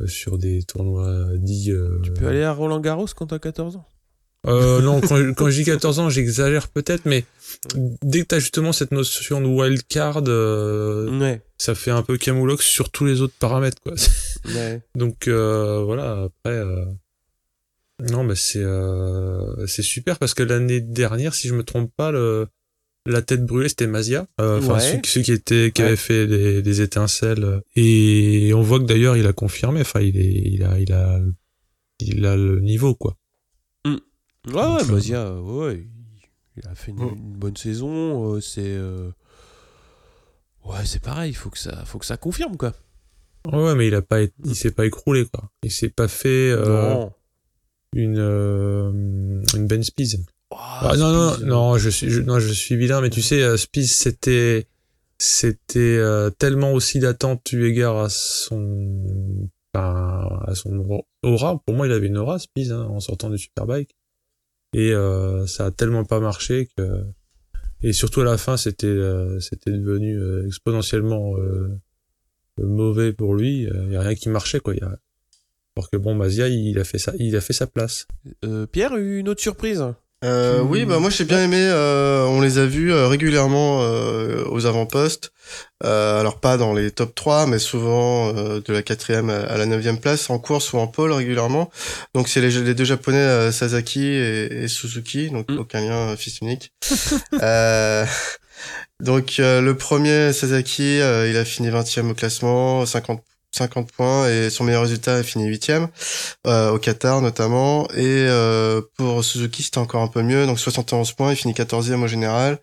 euh, sur des tournois dits. euh, Tu peux aller à Roland Garros quand t'as 14 ans? Euh, non, quand, quand je dis 14 ans, j'exagère peut-être, mais dès que t'as justement cette notion de wild card, Ouais. ça fait un peu camoulox sur tous les autres paramètres, quoi. ouais. Donc voilà, après, non, mais c'est c'est super parce que l'année dernière, si je me trompe pas, le la tête brûlée c'était Mazia, Euh, enfin Ouais. ceux, ceux qui étaient qui Ouais. avaient fait des, des étincelles et on voit que d'ailleurs il a confirmé, enfin il est il a il a il a le niveau quoi. Ouais, ouais, Donc, euh, Mazia, euh, ouais, il, a fait une, Mm. une bonne saison. euh, c'est. euh, Ouais, c'est pareil, il faut que ça, faut que ça confirme, quoi. Ouais, mais il a pas été- il s'est pas écroulé quoi. Il s'est pas fait euh, une euh, une Ben Spies. Oh, Ah, non, non, euh, non, je suis, je, non, je suis vilain, mais tu sais, euh, Spies, c'était, c'était euh, tellement aussi d'attente eu égard à son, enfin, à son aura. Pour moi, il avait une aura, Spies, hein, en sortant du Superbike. Et euh, ça a tellement pas marché que, et surtout à la fin, c'était, euh, c'était devenu euh, exponentiellement euh, mauvais pour lui. Il y a rien qui marchait, quoi. Il y a... Alors que bon, Mazia, il a fait ça, il a fait sa place. euh, Pierre, une autre surprise? Euh, Tu- Oui, bah moi j'ai bien aimé. euh, on les a vus euh, régulièrement euh, aux avant-postes. Euh, alors pas dans les top 3, mais souvent euh, de la quatrième à la neuvième place en course ou en pole régulièrement. Donc c'est les, les deux japonais Sasaki et, et Suzuki, donc Mm. aucun lien fils unique. euh, donc euh, le premier Sasaki, euh, il a fini 20e au classement, 50 50 points et son meilleur résultat a fini 8e euh, au Qatar notamment. Et euh, pour Suzuki c'était encore un peu mieux. Donc 71 points il finit 14e au général.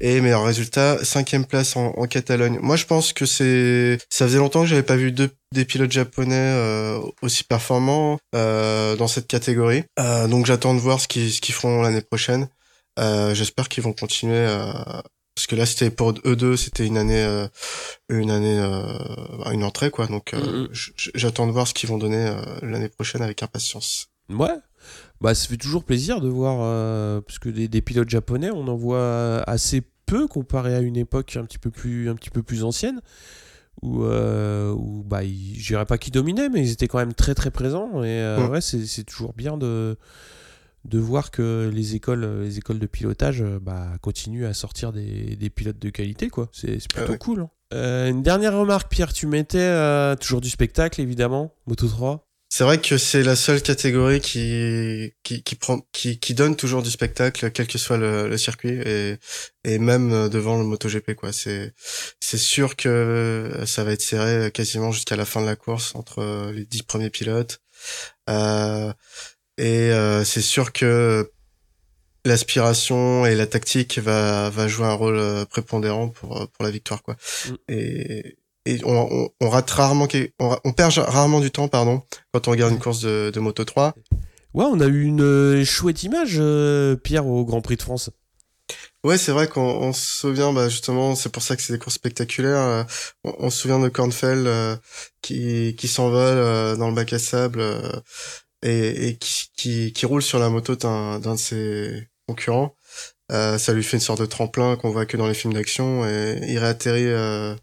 Et meilleur résultat 5e place en, en Catalogne. Moi je pense que c'est ça faisait longtemps que j'avais pas vu deux des pilotes japonais euh, aussi performants euh, dans cette catégorie. Euh, donc j'attends de voir ce qu'ils ce qu'ils feront l'année prochaine. Euh, j'espère qu'ils vont continuer à parce que là c'était pour eux deux c'était une année euh, une année euh, une entrée quoi donc euh, Mhm. j- j'attends de voir ce qu'ils vont donner l'année prochaine avec impatience Ouais. Bah, ça fait toujours plaisir de voir, parce que des, des pilotes japonais, on en voit assez peu comparé à une époque un petit peu plus, un petit peu plus ancienne, où, où bah, je dirais pas qu'ils dominaient, mais ils étaient quand même très très présents. Et euh, Ouais. ouais, c'est toujours bien de, de voir que les écoles, les écoles de pilotage euh, bah, continuent à sortir des, des pilotes de qualité, quoi. C'est plutôt ouais. cool. hein. Euh, une dernière remarque, Pierre, tu mettais euh, toujours du spectacle, évidemment, Moto 3. c'est vrai que c'est la seule catégorie qui qui qui prend qui qui donne toujours du spectacle quel que soit le, le circuit et et même euh, devant le MotoGP quoi c'est c'est sûr que ça va être serré quasiment jusqu'à la fin de la course entre euh, les dix premiers pilotes euh, et euh, c'est sûr que l'aspiration et la tactique va va jouer un rôle euh, prépondérant pour euh, pour la victoire quoi Mm. et et on, on, on rate rarement on, on perd rarement du temps pardon quand on regarde une course de, de Moto 3 Ouais, on a eu une chouette image, euh, Pierre, au Grand Prix de France. Ouais, c'est vrai qu'on on se souvient, bah justement, c'est pour ça que c'est des courses spectaculaires. euh, on, on se souvient de Kornfeld euh, qui, qui s'envole euh, dans le bac à sable et, et qui, qui, qui roule sur la moto d'un de ses concurrents. Euh, ça lui fait une sorte de tremplin qu'on voit que dans les films d'action et il réatterrit euh,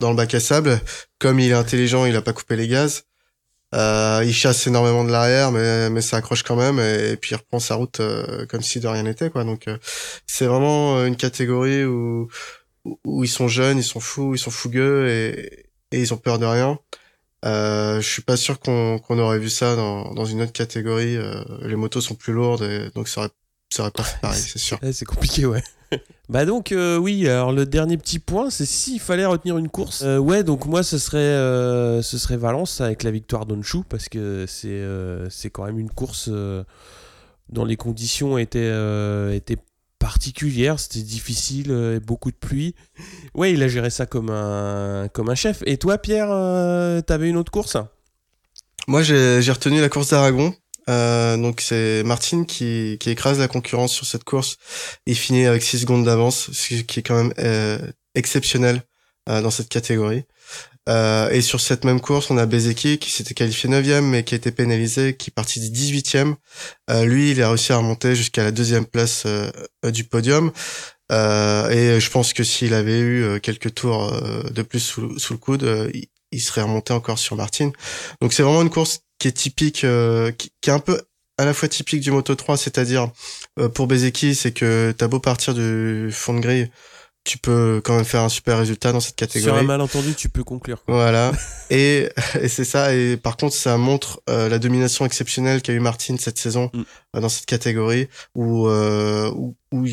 dans le bac à sable. Comme il est intelligent, il a pas coupé les gaz. Euh, il chasse énormément de l'arrière, mais, mais ça accroche quand même, et, puis il reprend sa route euh, comme si de rien n'était, quoi. Donc euh, c'est vraiment euh, une catégorie où où ils sont jeunes, ils sont fous, ils sont fougueux et, et ils ont peur de rien. Euh, je suis pas sûr qu'on qu'on aurait vu ça dans, dans une autre catégorie. euh, les motos sont plus lourdes, et donc ça aurait, ça aurait pas fait pareil, c'est sûr. Ouais, c'est compliqué, ouais. bah donc, euh, oui, alors le dernier petit point, c'est s'il fallait retenir une course. Euh, ouais, donc moi, ce serait, euh, ce serait Valence avec la victoire d'Onshu, parce que c'est euh, c'est quand même une course euh, dont les conditions étaient, euh, étaient particulières, c'était difficile, euh, beaucoup de pluie. Ouais, il a géré ça comme un, comme un chef. Et toi, Pierre, euh, t'avais une autre course? Moi, j'ai retenu la course d'Aragon. Euh, donc c'est Martin qui, qui écrase la concurrence sur cette course. Il finit avec 6 secondes d'avance, ce qui est quand même exceptionnel dans cette catégorie. Euh, et sur cette même course, on a Bezeki qui s'était qualifié 9 mais qui a été pénalisé, qui est parti 18e. Euh, lui, il a réussi à remonter jusqu'à la deuxième place euh, du podium. Et je pense que s'il avait eu quelques tours de plus sous, le coude, il, il, serait remonté encore sur Martin. Donc c'est vraiment une course qui est typique, qui, qui, est un peu à la fois typique du Moto 3, c'est-à-dire pour Bezeki, c'est que t'as beau partir du fond de grille, tu peux quand même faire un super résultat dans cette catégorie. Sur un malentendu, tu peux conclure. Voilà. et, et c'est ça. Et par contre, ça montre euh, la domination exceptionnelle qu'a eu Martin cette saison mm. euh, dans cette catégorie où, euh, où, où,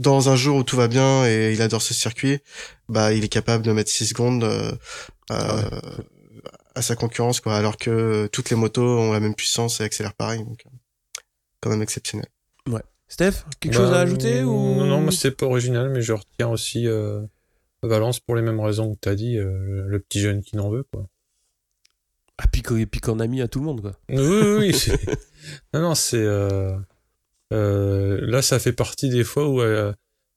dans un jour où tout va bien et il adore ce circuit, bah, il est capable de mettre 6 secondes euh, ah à sa concurrence, quoi. Alors que toutes les motos ont la même puissance et accélèrent pareil. Donc, quand même exceptionnel. Ouais. Steph, quelque chose à bah, ajouter ou Non, non, c'est pas original, mais je retiens aussi euh, Valence pour les mêmes raisons que tu as dit, euh, le petit jeune qui n'en veut, quoi. Ah, puis, puis qu'on a mis à tout le monde, quoi. Oui, oui, oui. non, non, c'est. Euh, là, ça fait partie des fois où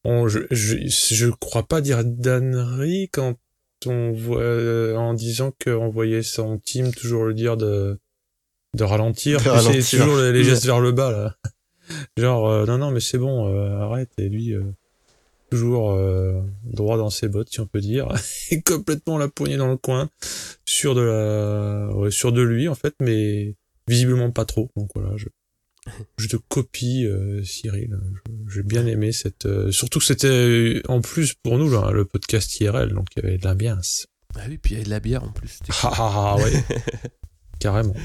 on, je, je, je, crois pas dire d'annerie quand on voit en disant qu'on voyait son team toujours le dire de de ralentir, c'est toujours les, gestes vers le bas là. Genre, euh, non, non, mais c'est bon, euh, arrête. Et lui, euh, toujours droit dans ses bottes, si on peut dire, et complètement la poignée dans le coin, sur de la, ouais, sur de lui en fait, mais visiblement pas trop. Donc voilà, je, je te copie, Cyril. J'ai bien aimé cette, surtout que c'était en plus pour nous là, le podcast IRL, donc il y avait de l'ambiance. Ah oui, puis il y avait de la bière en plus. Ah, ah, ah ouais, carrément.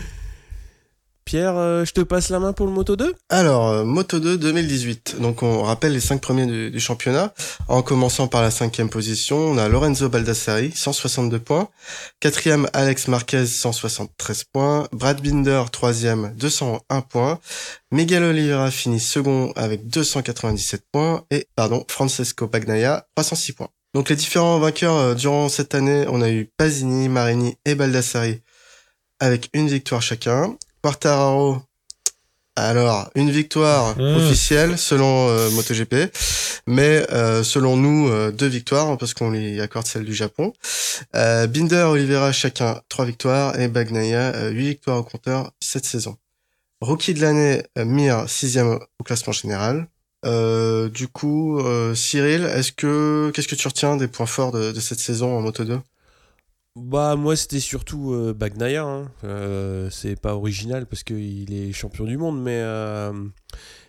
Pierre, euh, je te passe la main pour le Moto 2 Alors, euh, Moto 2 2018. Donc, on rappelle les cinq premiers du, championnat. En commençant par la cinquième position, on a Lorenzo Baldassari, 162 points. Quatrième, Alex Marquez, 173 points. Brad Binder, troisième, 201 points. Miguel Oliveira finit second avec 297 points. Et, pardon, Francesco Bagnaia, 306 points. Donc, les différents vainqueurs euh, durant cette année, on a eu Pasini, Marini et Baldassari avec une victoire chacun. Quartararo. Alors, une victoire mmh. officielle selon euh, MotoGP, mais euh, selon nous, euh, deux victoires, parce qu'on lui accorde celle du Japon. Binder, Oliveira, chacun trois victoires, et Bagnaia, huit victoires au compteur cette saison. Rookie de l'année, Mir, sixième au classement général. du coup, Cyril, est-ce que qu'est-ce que tu retiens des points forts de, de cette saison en Moto 2 bah moi c'était surtout euh, Bagnaia, hein. euh, c'est pas original parce qu'il est champion du monde, mais euh,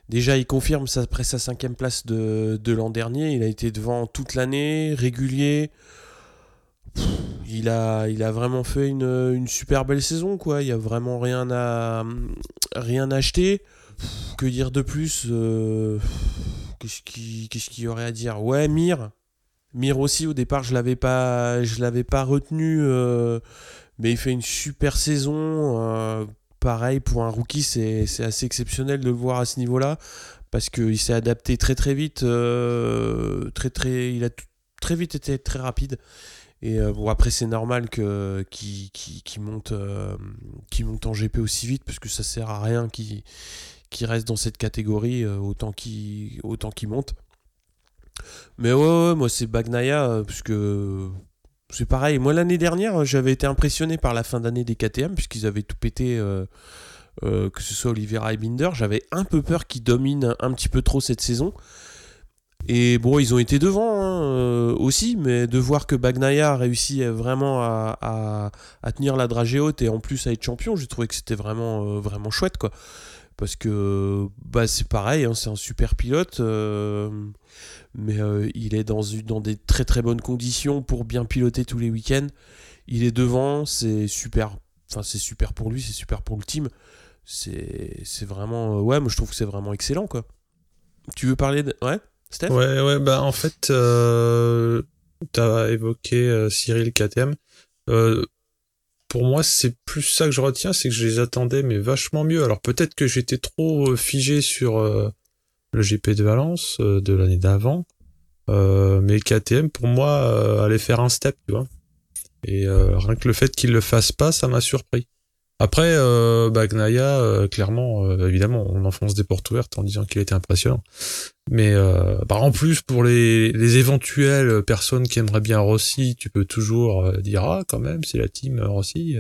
déjà il confirme après sa cinquième place de, l'an dernier, il a été devant toute l'année, régulier, il, a, il a vraiment fait une, super belle saison quoi, il y a vraiment rien à, rien à acheter, que dire de plus, qu'est-ce qu'il y aurait à dire, ouais Mire Mir aussi, au départ, je l'avais pas, je l'avais pas retenu, euh, mais il fait une super saison. Euh, pareil, pour un rookie, c'est, assez exceptionnel de le voir à ce niveau-là, parce qu'il s'est adapté très très vite, euh, très très, il a très vite été très rapide. Et bon, après, c'est normal que, qu'il, monte, monte en GP aussi vite, parce que ça sert à rien qu'il, reste dans cette catégorie autant autant qu'il monte. Mais ouais, moi c'est Bagnaia, euh, puisque c'est pareil. Moi l'année dernière, j'avais été impressionné par la fin d'année des KTM, puisqu'ils avaient tout pété, euh, euh, que ce soit Oliveira et Binder. J'avais un peu peur qu'ils dominent un petit peu trop cette saison. Et bon, ils ont été devant hein, aussi, mais de voir que Bagnaia a réussi vraiment à, tenir la dragée haute et en plus à être champion, j'ai trouvé que c'était vraiment, vraiment chouette quoi. Parce que bah, c'est pareil, hein, c'est un super pilote mais euh, il est dans, dans des très très bonnes conditions pour bien piloter tous les week-ends. Il est devant, c'est super, enfin c'est super pour lui, c'est super pour le team. C'est vraiment, euh, ouais, moi je trouve que c'est vraiment excellent quoi. Tu veux parler de, ouais, Steph? Ouais, ouais, bah en fait, euh, t'as évoqué euh, Cyril KTM. Pour moi, c'est plus ça que je retiens, c'est que je les attendais, mais vachement mieux. Alors peut-être que j'étais trop figé sur le GP de Valence euh, de l'année d'avant. Euh, mais KTM, pour moi, euh, allait faire un step, tu vois. Et rien que le fait qu'il le fasse pas, ça m'a surpris. Après, euh, Bagnaia, euh, clairement, euh, évidemment, on enfonce des portes ouvertes en disant qu'il était impressionnant. Mais euh, bah, en plus, pour les, les éventuelles personnes qui aimeraient bien Rossi, tu peux toujours euh, dire ah quand même, c'est la team euh, Rossi.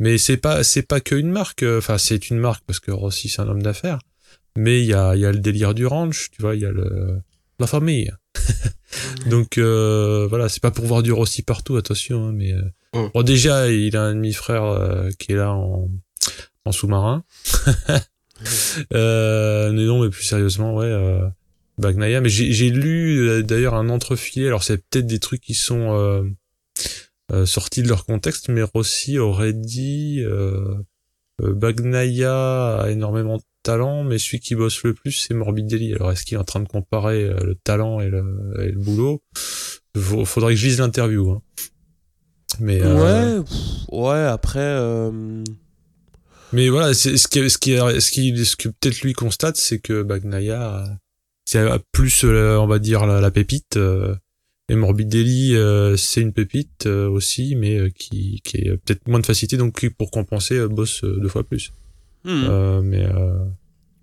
Mais c'est pas c'est pas qu'une marque. Enfin, c'est une marque parce que Rossi c'est un homme d'affaires. Mais il y a y a le délire du ranch, tu vois, il y a le la famille. Donc euh, voilà, c'est pas pour voir du Rossi partout, attention. hein, mais euh, bon, déjà, il a un demi-frère euh, qui est là en, en sous-marin. euh, mais non, mais plus sérieusement, ouais. Euh, Bagnaia, mais j'ai lu euh, d'ailleurs un entrefilet. Alors c'est peut-être des trucs qui sont euh, euh, sortis de leur contexte, mais Rossi aurait dit Bagnaia a énormément talent, mais celui qui bosse le plus c'est Morbidelli. Alors est-ce qu'il est en train de comparer euh, le talent et le, et le boulot? Faudrait que je lise l'interview. Hein. Mais euh, Ouais, pff, ouais, après. euh, Mais voilà, c'est ce qui, ce qui, ce qui, ce que peut-être lui constate, c'est que Bagnaia, c'est plus, on va dire, la, la pépite. euh, et Morbidelli, c'est une pépite aussi, mais qui, qui est peut-être moins de facilité, donc qui, pour compenser, bosse deux fois plus. Euh, mais,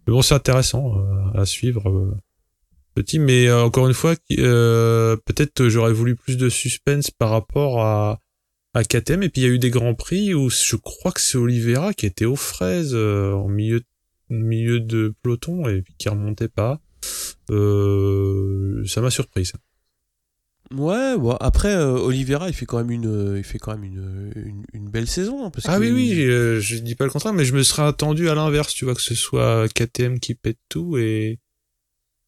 bon, c'est intéressant euh, à suivre. petit, mais encore une fois, peut-être j'aurais voulu plus de suspense par rapport à à KTM et puis il y a eu des grands prix où je crois que c'est Oliveira qui était aux fraises euh, en milieu milieu de peloton et puis qui remontait pas. Euh, ça m'a surpris ça. Ouais, après euh, Oliveira, il fait quand même une, euh, il fait quand même une, une, une belle saison. hein, Parce Ah que oui oui, euh, je dis pas le contraire, mais je me serais attendu à l'inverse, tu vois que ce soit KTM qui pète tout et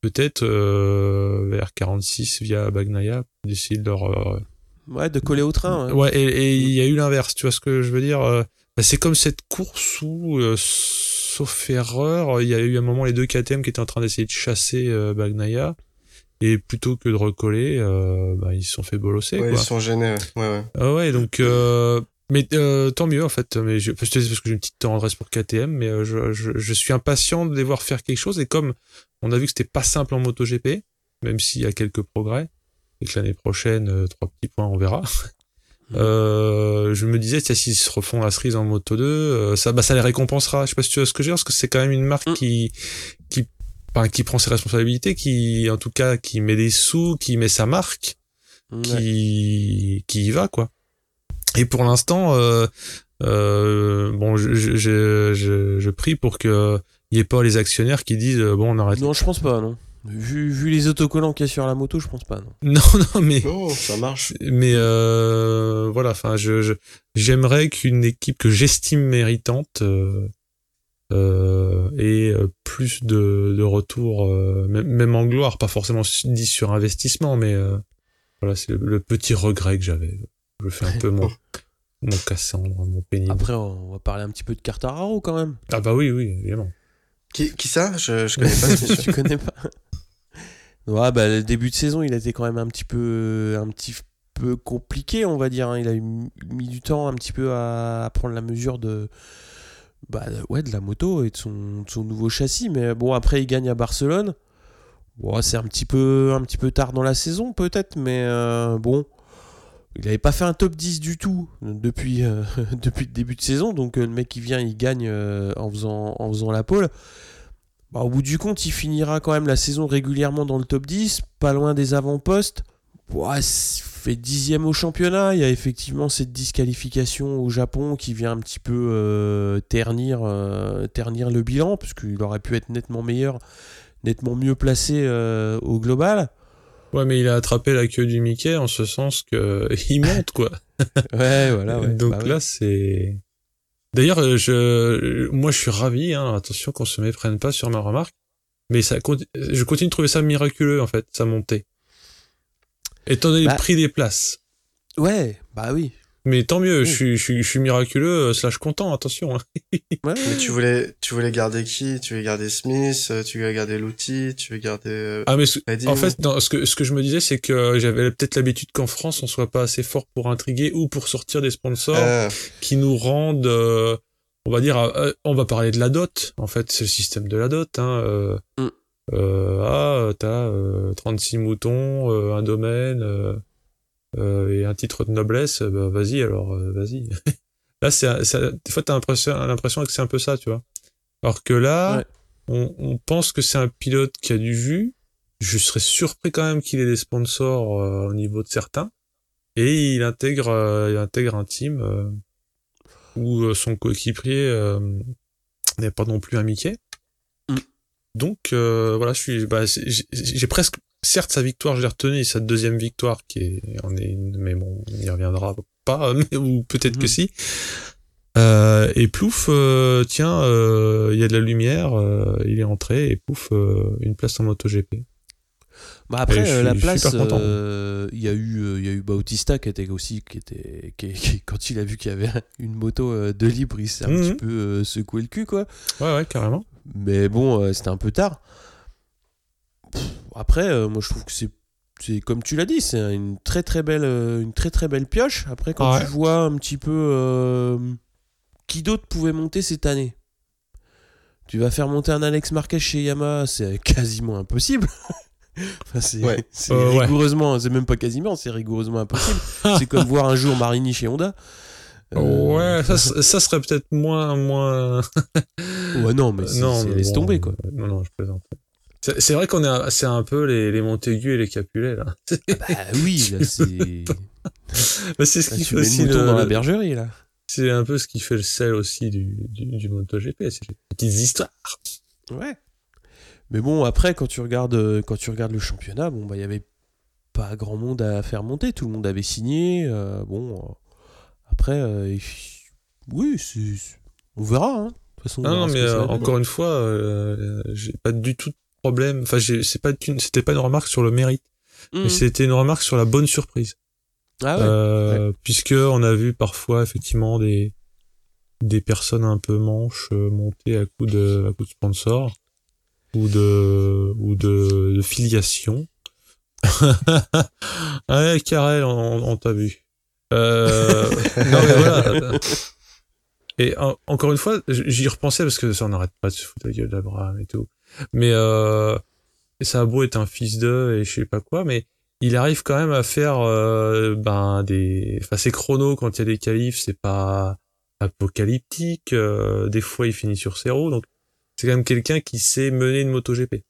peut-être euh, vers 46 via Bagnaia d'essayer de leur euh, Ouais, de coller au train. ouais. Ouais, et il y a eu l'inverse, tu vois ce que je veux dire euh, bah, C'est comme cette course où, euh, sauf erreur, il y a eu un moment les deux KTM qui étaient en train d'essayer de chasser euh, Bagnaia, et plutôt que de recoller, euh, bah, ils se sont fait bolosser. Ouais, quoi. ils sont gênés. Ouais, ouais. ouais. Ah ouais, donc... Euh, mais euh, tant mieux en fait, mais je, parce que parce que j'ai une petite tendresse pour KTM, mais euh, je, je, je suis impatient de les voir faire quelque chose, et comme on a vu que c'était pas simple en MotoGP, même s'il y a quelques progrès, et que l'année prochaine, euh, trois petits points, on verra. Euh, je me disais, tiens, s'ils se refont la cerise en Moto 2, euh, ça, bah, ça les récompensera. Je sais pas si tu vois ce que je veux dire, parce que c'est quand même une marque Mm. qui, qui, enfin, qui prend ses responsabilités, qui, en tout cas, qui met des sous, qui met sa marque, Ouais. qui, qui y va, quoi. Et pour l'instant, euh, euh, bon, je, je, je, prie pour que il y ait pas les actionnaires qui disent, euh, bon, on arrête. Non, je pense pas, non. Vu, vu les autocollants qu'il y a sur la moto, je pense pas, non. Non, non, mais. Non, ça marche. mais euh, voilà enfin je je- j'aimerais qu'une équipe que j'estime méritante euh, euh, ait euh, plus de, de retours euh, même, même en gloire pas forcément dit sur investissement mais euh, voilà c'est le, le petit regret que j'avais je fais un peu mon mon Cassandre mon pénible Après, on va parler un petit peu de Cartararo quand même. ah bah oui oui évidemment Qui, qui ça? Je, je connais pas tu connais pas? Ouais, bah le début de saison, il a été quand même un petit peu, un petit peu compliqué, on va dire. hein. Il a mis du temps un petit peu à, à prendre la mesure de, bah, ouais, de la moto et de son, nouveau châssis. Mais bon, après, il gagne à Barcelone. Bon, c'est un petit peu, tard dans la saison, peut-être, mais euh, bon. Il n'avait pas fait un top 10 du tout depuis, euh, depuis le début de saison. Donc euh, le mec qui vient, il gagne euh, en, faisant, en faisant la pole. Bah, au bout du compte, il finira quand même la saison régulièrement dans le top 10, pas loin des avant-postes. Ouais, il fait dixième au championnat. Il y a effectivement cette disqualification au Japon qui vient un petit peu euh, ternir, euh, ternir le bilan, puisqu'il aurait pu être nettement meilleur, nettement mieux placé euh, au global. ouais mais il a attrapé la queue du Mickey en ce sens que il monte quoi Ouais, voilà. ouais. Donc Bah ouais. là, c'est. D'ailleurs, euh, je, moi, je suis ravi. Hein, attention qu'on se méprenne pas sur ma remarque, mais ça, je continue de trouver ça miraculeux en fait, sa montée. Étant donné Bah. le prix des places. Ouais, bah oui. Mais tant mieux, Oui. je, suis, je, suis, je suis miraculeux, euh, slash content, attention. hein. Ouais, Mais tu voulais, tu voulais garder qui? Tu voulais garder Smith euh, Tu voulais garder l'outil Tu veux garder. euh, Ah, mais ce- en fait, non, ce, que, ce que je me disais, c'est que j'avais peut-être l'habitude qu'en France, on soit pas assez fort pour intriguer ou pour sortir des sponsors. ah, qui nous rendent, euh, on va dire, euh, on va parler de la dot. En fait, c'est le système de la dot. Hein, euh, Mm. Euh, ah, t'as euh, 36 moutons, euh, un domaine euh, euh, et un titre de noblesse. euh, bah, vas-y, alors, euh, vas-y. Là, c'est, c'est- des fois, t'as l'impression, l'impression que c'est un peu ça, tu vois. Alors que là, Ouais. on, on pense que c'est un pilote qui a du jus. Je serais surpris quand même qu'il ait des sponsors euh, au niveau de certains. Et il intègre, euh, il intègre un team euh, où euh, son coéquipier euh, n'est pas non plus un Mickey. Donc euh, voilà, je suis, bah, j'ai presque, certes sa victoire, je l'ai retenue, et sa deuxième victoire qui est, en est une, mais bon, on y reviendra pas, mais, ou peut-être que Mhm. si. Euh, et plouf, euh, tiens, euh, il y a de la lumière, euh, il est entré et pouf, euh, une place en MotoGP. Bah après la place, euh, il y a eu il y a eu Bautista qui était aussi qui était qui, qui- quand il a vu qu'il y avait une moto de libre, il s'est un Mhm. petit peu secoué le cul quoi. Ouais, ouais, carrément. Mais bon, euh, c'était un peu tard. Pff, Après, euh, moi je trouve que c'est c'est comme tu l'as dit, c'est une très très belle euh, une très très belle pioche. Après quand Ouais. tu vois un petit peu euh, qui d'autre pouvait monter cette année? Tu vas faire monter un Alex Marquez chez Yamaha, c'est quasiment impossible. Enfin, c'est Ouais. c'est Euh, ouais. rigoureusement, c'est même pas quasiment, c'est rigoureusement impossible. c'est comme voir un jour Marini chez Honda. Euh, Ouais, ça, serait peut-être moins, moins. Ouais, non, mais c'est- non, c'est- mais laisse bon, tomber quoi. Non, non, je plaisante. C'est c'est vrai qu'on est, à- c'est un peu les, les Montaigu et les Capulet là. Bah oui, là c'est. Bah, c'est ce Là, qui fait aussi le dans la bergerie là. C'est un peu ce qui fait le sel aussi du, du, du MotoGP, c'est les petites histoires. Ouais. Mais bon, après, quand tu regardes, euh, quand tu regardes le championnat, bon, bah, il y avait pas grand monde à faire monter. Tout le monde avait signé. euh, bon, après, euh, oui, on verra. hein. De toute façon, on Non, verra non, ce mais euh, donner. encore une fois, euh, j'ai pas du tout de problème. Enfin, j'ai- c'est pas une, c'était pas une remarque sur le mérite, mais Mhm. c'était une remarque sur la bonne surprise. Ah ouais. Euh, puisque on a vu parfois effectivement des des personnes un peu manches euh, monter à coup de à coup de sponsor ou de ou de, de filiation. ouais, Karel, on, on t'a vu. Euh, non mais voilà. Et en- encore une fois, j'y repensais parce que ça on n'arrête pas de se foutre la gueule d'Abraham et tout. Mais euh, ça a beau être un fils d'eux et je sais pas quoi, mais il arrive quand même à faire euh, ben des enfin ses chronos quand il y a des qualifs c'est pas apocalyptique euh, des fois il finit sur ses roues donc c'est quand même quelqu'un qui sait mener une MotoGP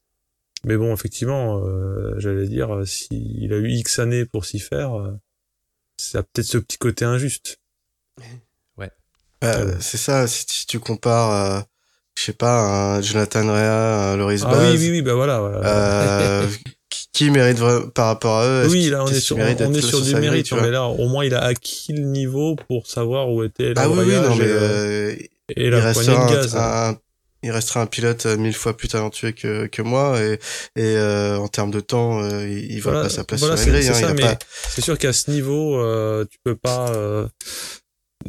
mais bon effectivement euh, j'allais dire euh, s'il a eu X années pour s'y faire ça a peut-être ce petit côté injuste Euh, Ouais. C'est ça, si tu, si tu compares, euh, je sais pas, un Jonathan Rea, un Loris ah Baz, oui oui oui bah voilà, voilà. euh, qui, qui mérite par rapport à eux oui là on est sur mérite on d'être est sur du mérite vois mais là au moins il a acquis le niveau pour savoir où était Ah oui, oui, non, mais et, le- euh, et il la poignée de un, gaz un- il restera un pilote euh, mille fois plus talentueux que, que moi et, et euh, en termes de temps, euh, il, il Voilà, voit pas sa place voilà, sur la c'est- grille. c'est hein, pas- C'est sûr qu'à ce niveau, euh, tu peux pas. euh,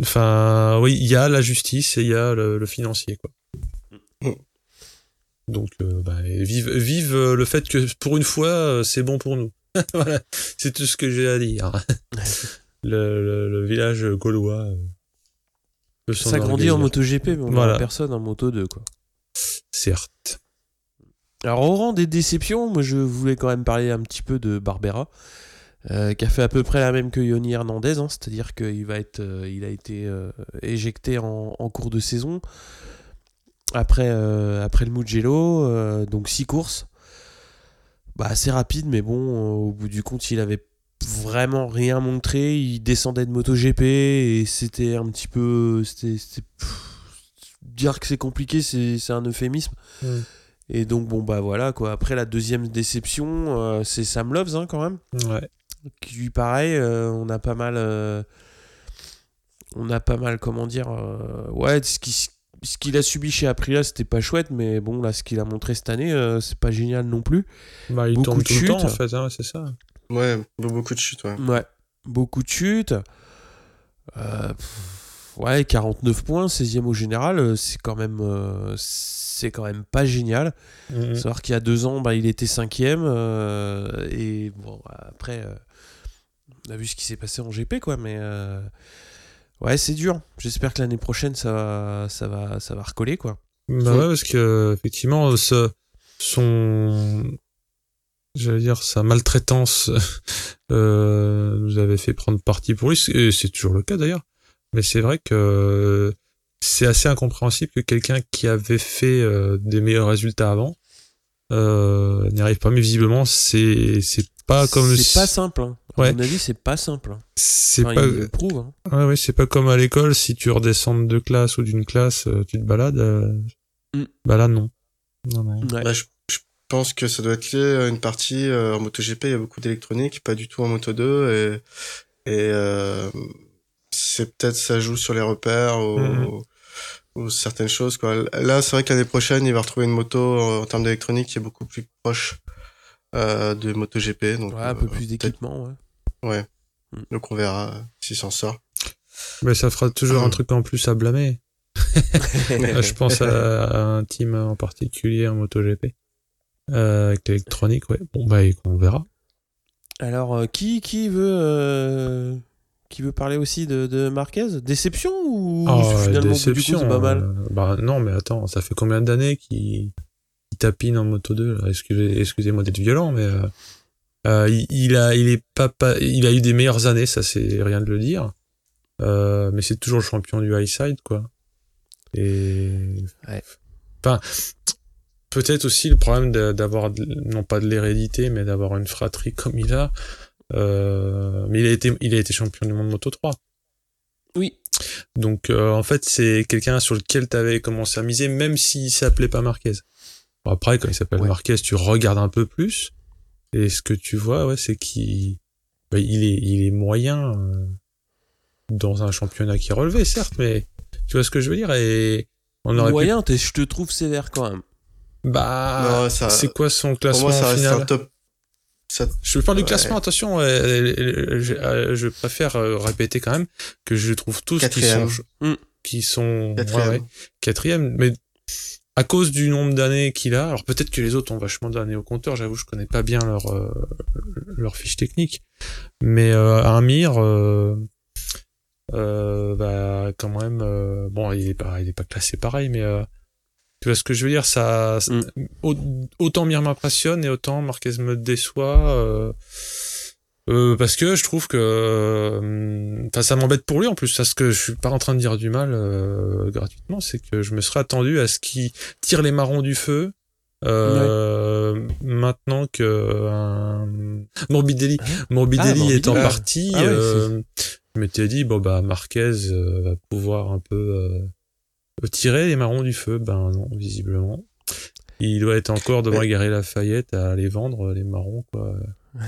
Enfin, oui, il y a la justice et il y a le, le financier, quoi. Mm. Donc, euh, bah, vive, vive le fait que pour une fois, c'est bon pour nous. voilà, c'est tout ce que j'ai à dire. le, le, le village gaulois. euh, Ça grandit en. MotoGP, mais on Voilà. personne en Moto 2 quoi. Certes. Alors au rang des déceptions, moi je voulais quand même parler un petit peu de Barbera, euh, qui a fait à peu près la même que Yoni Hernandez, hein, c'est-à-dire qu'il euh, il a été euh, éjecté en, cours de saison après, le Mugello, donc 6 courses. Bah, assez rapide, mais bon, au bout du compte, il avait vraiment rien montré. Il descendait de MotoGP et c'était un petit peu, c'était, dire que c'est compliqué, c'est, c'est un euphémisme. Et donc, bon, bah voilà, quoi. Après, la deuxième déception, euh, c'est Sam Loves, hein, quand même. Ouais. Qui, lui, pareil, euh, on a pas mal. euh, on a pas mal, comment dire. euh, ouais, ce qui- ce qu'il a subi chez Aprilia, c'était pas chouette, mais bon, là, ce qu'il a montré cette année, euh, c'est pas génial non plus. Bah, il Beaucoup tombe de tout le temps, en chutes. fait, hein, c'est ça. Ouais, beaucoup de chutes, ouais. Ouais, beaucoup de chutes. Euh, pff, ouais, 49 points, 16e au général, euh, c'est quand même. euh, c'est quand même pas génial. Mhm. Savoir qu'il y a deux ans, bah, il était cinquième. euh, et bon, après, euh, on a vu ce qui s'est passé en GP, quoi. Mais ouais, c'est dur. J'espère que l'année prochaine, ça va, ça va, ça va recoller, quoi. Bah ouais, parce que effectivement, ce, son, j'allais dire, sa maltraitance nous avait fait prendre parti pour lui, et c'est toujours le cas d'ailleurs. Mais c'est vrai que c'est assez incompréhensible que quelqu'un qui avait fait euh, des meilleurs résultats avant euh, n'y arrive pas. Mais visiblement, c'est c'est pas comme C'est pas simple. Hein. À Ouais. mon avis, c'est pas simple. hein. c'est Enfin, pas il le prouve. hein. ouais, ouais, c'est pas comme à l'école si tu redescends de deux classes ou d'une classe, euh, tu te balades. euh, Mm. Bah là non. Non non. Ouais. Bah, je, je pense que ça doit être lié à une partie euh, en MotoGP, il y a beaucoup d'électronique, pas du tout en Moto 2 et et euh, c'est peut-être ça joue sur les repères ou, Mhm. ou certaines choses quoi. Là, c'est vrai que l'année prochaine, il va retrouver une moto en termes d'électronique qui est beaucoup plus proche euh, de MotoGP donc Ouais, un peu euh, plus d'équipement. Ouais. Ouais. Mm. Donc on verra euh, s'il s'en sort. Mais ça fera toujours un Mhm. truc en plus à blâmer. Euh, je pense à, à un team en particulier en MotoGP. Euh, avec l'électronique, ouais. Bon, bah, on verra. Alors, euh, qui, qui veut euh, qui veut parler aussi de, de Marquez Déception ou Ah, finalement du coup, c'est pas mal euh, bah, non, mais attends, ça fait combien d'années qu'il tapine en Moto 2 là? Excusez, excusez-moi d'être violent, mais euh, euh, il, il a, il est pas, pas, il a eu des meilleures années, ça c'est rien de le dire. Euh, mais c'est toujours le champion du high side, quoi. Et Ouais. enfin, peut-être aussi le problème d'avoir non pas de l'hérédité, mais d'avoir une fratrie comme il a. Euh, mais il a été, il a été champion du monde Moto 3. Oui. Donc euh, en fait, c'est quelqu'un sur lequel tu avais commencé à miser, même s'il s'appelait pas Marquez. Bon, après, quand il s'appelle Ouais. Marquez, tu regardes un peu plus, et ce que tu vois, ouais, c'est qu'il bah, il est, il est moyen euh, dans un championnat qui est relevé, certes, mais tu vois ce que je veux dire Et on aurait Moyen, t'es- je te trouve sévère quand même. pu... Bah, c'est quoi son Pour classement moi, ça reste final un top. Ça, Je parle du Ouais. classement, attention, euh, euh, je, euh, je préfère euh, répéter quand même que je trouve tous qui sont, Mm. qui sont Quatrième. ouais, ouais, quatrième, mais à cause du nombre d'années qu'il a, alors peut-être que les autres ont vachement d'années au compteur, j'avoue, je connais pas bien leur euh, leur fiche technique, mais euh, Amir, euh, euh, bah quand même, euh, bon, il est pas, il est pas classé pareil, mais euh, tu vois ce que je veux dire, ça, ça- Mm. au- autant Mir m'impressionne et autant Marquez me déçoit. euh, euh, parce que je trouve que euh, enfin ça m'embête pour lui en plus parce que je suis pas en train de dire du mal euh, gratuitement c'est que je me serais attendu à ce qu'il tire les marrons du feu euh, maintenant que un Morbidelli Morbidelli Ah, est en Morbidelli. partie Ah ouais, euh, je m'étais dit bon bah Marquez euh, va pouvoir un peu euh, tirer les marrons du feu ben non visiblement il doit être encore devant Gary Lafayette à aller vendre les marrons quoi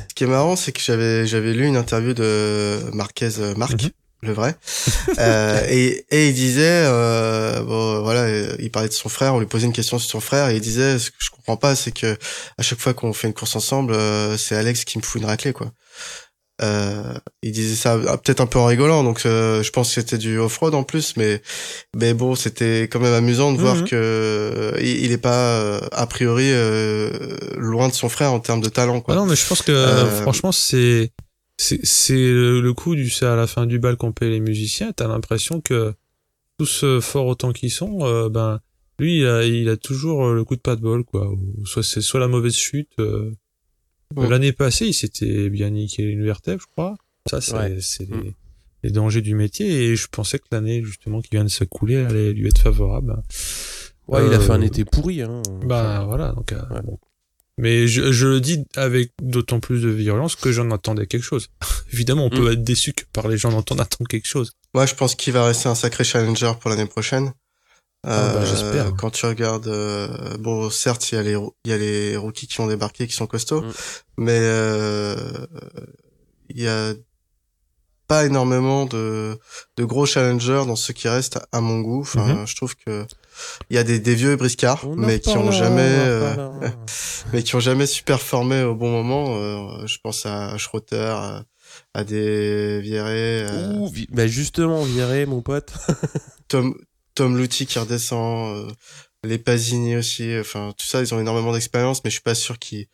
Ce qui est marrant, c'est que j'avais j'avais lu une interview de Marquez euh, Marc, Mhm. le vrai, euh, et et il disait euh, bon voilà, euh, il parlait de son frère, on lui posait une question sur son frère et il disait ce que je comprends pas, c'est que à chaque fois qu'on fait une course ensemble, euh, c'est Alex qui me fout une raclée quoi. Euh, il disait ça ah, peut-être un peu en rigolant, donc euh, je pense que c'était du off-road en plus, mais mais bon, c'était quand même amusant de voir Mhm. que euh, il, il est pas euh, a priori euh, loin de son frère en termes de talent quoi. Ah non, mais je pense que Euh, franchement, c'est c'est le, le coup du c'est à la fin du bal qu'on paye les musiciens. T'as l'impression que tous forts autant qu'ils sont, ben lui, il a, il a toujours le coup de pas de bol, quoi. Ou soit c'est soit la mauvaise chute. Euh, Ouais. L'année passée, il s'était bien niqué une vertèbre, je crois. Ça, c'est Ouais. c'est Mm. les, les dangers du métier. Et je pensais que l'année justement qui vient de s'écouler allait lui être favorable. Ouais, il a Euh, fait un été pourri. Hein. Bah voilà, donc euh, Ouais. bon. Mais je, je le dis avec d'autant plus de virulence que j'en attendais quelque chose. Évidemment, on peut Mm. être déçu que par les gens dont on attend quelque chose. Moi, je pense qu'il va rester un sacré challenger pour l'année prochaine. Ah, bah, Euh, j'espère. Quand tu regardes, euh, bon, certes, il y a les, il y a les rookies qui ont débarqué, qui sont costauds, Mm. mais euh, il y a pas énormément de, de gros challengers dans ceux qui restent à mon goût. Enfin, Mhm. je trouve que il y a des, des vieux briscards, On mais qui ont jamais, on euh, mais qui ont jamais su performer au bon moment. Euh, je pense à Schroeter, à, à des Vieré, à Ouh, vi- bah justement, viré, mon pote. Tom, Tom Lutti qui redescend, euh, les Pasini aussi. Enfin, tout ça, ils ont énormément d'expérience, mais je suis pas sûr qu'ils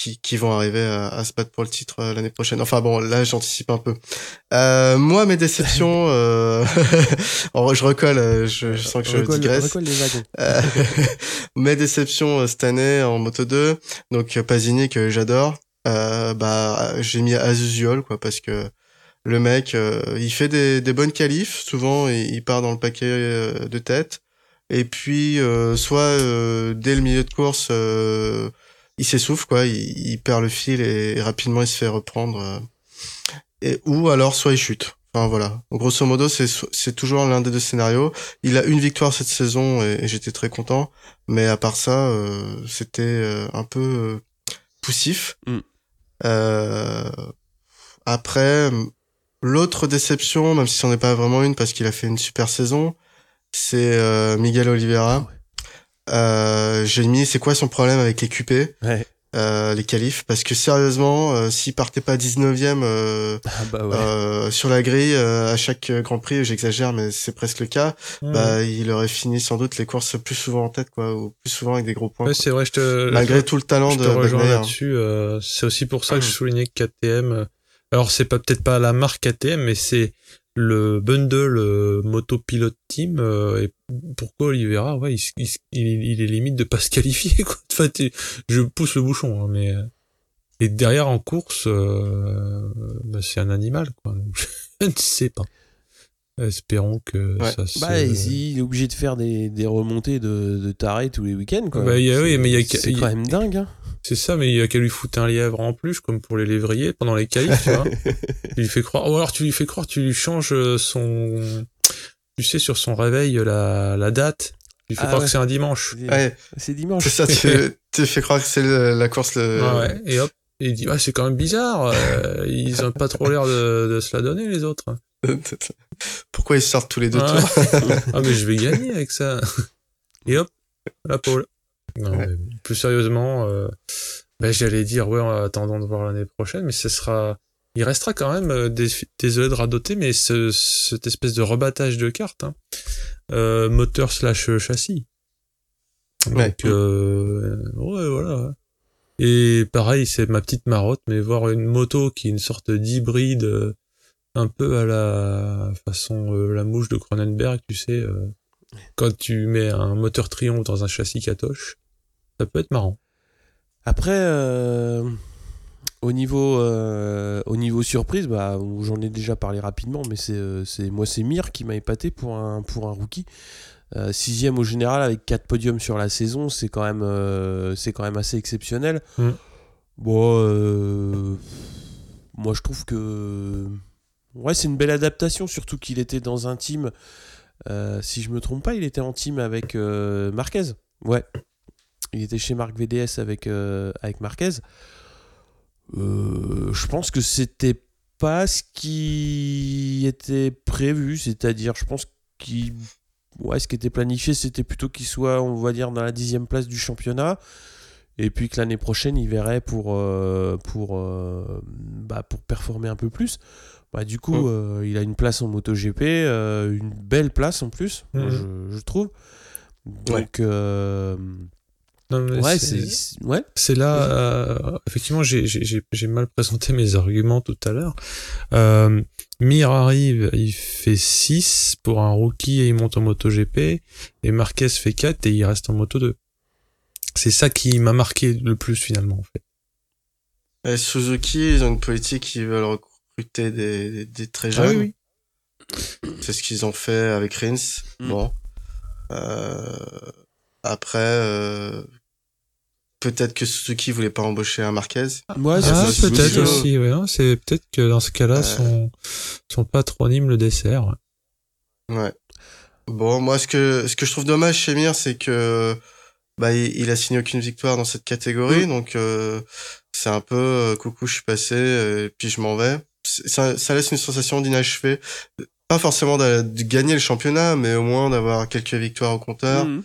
qui, qui vont arriver à, à se battre pour le titre euh, l'année prochaine. Enfin bon, là j'anticipe un peu. Euh, moi, mes déceptions, euh... je recolle, euh, je, je sens que je recolle, digresse. les wagons. Euh, mes déceptions cette année en Moto 2, donc Pasini que j'adore, euh, bah j'ai mis as usual quoi parce que Le mec, euh, il fait des, des bonnes qualifs. Souvent, il, il part dans le paquet euh, de tête. Et puis, euh, soit euh, dès le milieu de course, euh, il s'essouffle, quoi. Il, il perd le fil et, et rapidement il se fait reprendre. et, ou alors, soit il chute. Enfin voilà. Grosso modo, c'est c'est toujours l'un des deux scénarios. Il a une victoire cette saison et, et j'étais très content. Mais à part ça, euh, c'était euh, un peu euh, poussif. Mm. Euh, après, l'autre déception, même si c'en est pas vraiment une parce qu'il a fait une super saison, c'est euh, Miguel Oliveira. Ah. Euh, J'ai mis, c'est quoi son problème avec les QP, Ouais. euh, les qualifs Parce que sérieusement, s'il partait pas 19ème euh, Ah bah ouais. euh, sur la grille euh, à chaque Grand Prix, j'exagère, mais c'est presque le cas, Ouais, bah il aurait fini sans doute les courses plus souvent en tête, quoi, ou plus souvent avec des gros points. Ouais, c'est vrai, je te, Malgré tout le talent je de rejoins là-dessus. euh, c'est aussi pour ça que je Mm. soulignais que KTM. Alors, c'est pas peut-être pas la marque KTM, mais c'est le bundle euh, Moto Pilot Team. euh, et pourquoi Oliveira Ouais, il, il, est limite de pas se qualifier. Quoi. Enfin, je pousse le bouchon, hein, mais euh, et derrière en course, euh, bah, c'est un animal. Quoi. Je ne sais pas. Espérons que Ouais. ça se. Bah, il est obligé de faire des, des remontées de, de taré tous les week-ends, quoi. Bah, il y a- oui, mais il y a- C'est il- quand même dingue, hein. C'est ça, mais il a qu'à lui foutre un lièvre en plus, comme pour les lévriers, pendant les qualifs, tu vois. tu lui fais croire, ou alors tu lui fais croire, tu lui changes euh, son, tu sais, sur son réveil, la, la date. Tu lui fais Ah croire ouais. que c'est un dimanche. Ouais, C'est dimanche. c'est ça, tu, tu fais croire que c'est la course le... Ah ouais, et hop. Et il dit, ouais, c'est quand même bizarre, euh, ils ont pas trop l'air de, de se la donner, les autres. Pourquoi ils sortent tous les deux Ouais. tours ah, mais je vais gagner avec ça. Et hop, la pole. Non, Ouais. mais plus sérieusement, euh, ben, j'allais dire, ouais, en attendant de voir l'année prochaine, mais ce sera, il restera quand même, euh, des, désolé de radoter, mais ce, cette espèce de rebattage de cartes, hein, euh, moteur slash châssis. Donc, Ouais. euh, ouais, voilà. Et pareil, c'est ma petite marotte, mais voir une moto qui est une sorte d'hybride, euh, un peu à la façon euh, la mouche de Cronenberg, tu sais, euh, quand tu mets un moteur triomphe dans un châssis catoche, ça peut être marrant. Après, euh, au niveau au niveau surprise, bah, j'en ai déjà parlé rapidement, mais c'est c'est moi c'est Mir qui m'a épaté pour un pour un rookie. Euh, sixième au général avec quatre podiums sur la saison, c'est quand même euh, c'est quand même assez exceptionnel. Mm. Bon, euh, moi je trouve que ouais c'est une belle adaptation, surtout qu'il était dans un team. euh, si je me trompe pas, il était en team avec euh, Marquez. Ouais. Il était chez Marc VDS avec, euh, avec Marquez. Je pense que c'était pas ce qui était prévu, c'est-à-dire, je pense qu'il. Ouais, ce qui était planifié, c'était plutôt qu'il soit, on va dire, dans la dixième place du championnat. Et puis que l'année prochaine, il verrait pour, pour, bah, pour performer un peu plus. Bah, du coup, Mm. euh, il a une place en MotoGP, euh, une belle place en plus, moi, Mhm. je, je trouve. Donc, euh, Non, ouais, c'est- c'est- Ouais. C'est là, euh, effectivement, j'ai- j'ai j'ai- j'ai mal présenté mes arguments tout à l'heure. Euh, Mir arrive, il fait 6 pour un rookie et il monte en MotoGP. Et Marquez fait 4 et il reste en Moto 2. C'est ça qui m'a marqué le plus finalement, en fait. Et Suzuki, ils ont une politique qui veulent recruter des, des, des très jeunes. oui, C'est ce qu'ils ont fait avec Rins. Mm. Bon. Euh, après, euh, peut-être que Suzuki voulait pas embaucher un Marquez. Ouais, Ah, c'est peut-être aussi, ouais. hein. C'est peut-être que dans ce cas-là, Euh. son, son patronyme le dessert. Ouais. Bon, moi, ce que, ce que je trouve dommage chez Mir, c'est que, bah, il, il a signé aucune victoire dans cette catégorie, donc, euh, c'est un peu, euh, coucou, je suis passé, euh, et puis je m'en vais. Ça, ça laisse une sensation d'inachevé. Pas forcément de, de gagner le championnat, mais au moins d'avoir quelques victoires au compteur. Mhm.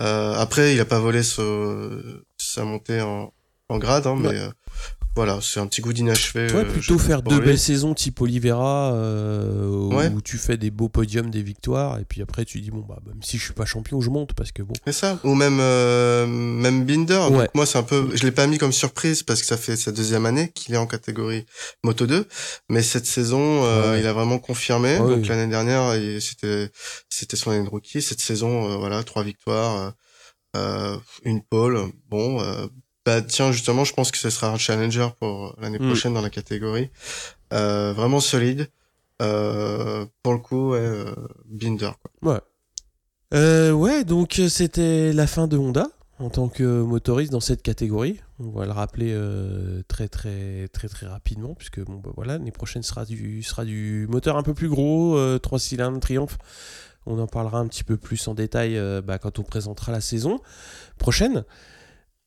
Euh, après, il a pas volé ce- sa montée en, en grade, hein, mais euh, voilà, c'est un petit goût d'inachevé. Ouais, euh, plutôt faire deux belles saisons type Oliveira, euh, où Ouais. tu fais des beaux podiums, des victoires, et puis après tu dis, bon, bah, même si je suis pas champion, je monte, parce que bon. C'est ça. Ou même, euh, même Binder. Donc, Ouais. moi, c'est un peu, je l'ai pas mis comme surprise parce que ça fait sa deuxième année qu'il est en catégorie Moto 2. Mais cette saison, Ouais. il a vraiment confirmé. Ouais, Donc, l'année dernière, c'était, c'était son année de rookie. Cette saison, euh, voilà, trois victoires, euh, une pole. Bon, euh, bah, tiens, justement, je pense que ce sera un challenger pour l'année Mm. prochaine dans la catégorie. Euh, vraiment solide. Euh, pour le coup, ouais, euh, Binder. Quoi. Ouais. Euh, ouais, donc euh, c'était la fin de Honda en tant que motoriste dans cette catégorie. On va le rappeler euh, très très très très rapidement puisque bon bah voilà l'année prochaine sera du sera du moteur un peu plus gros, 3 cylindres Triumph. On en parlera un petit peu plus en détail euh, bah, quand on présentera la saison prochaine.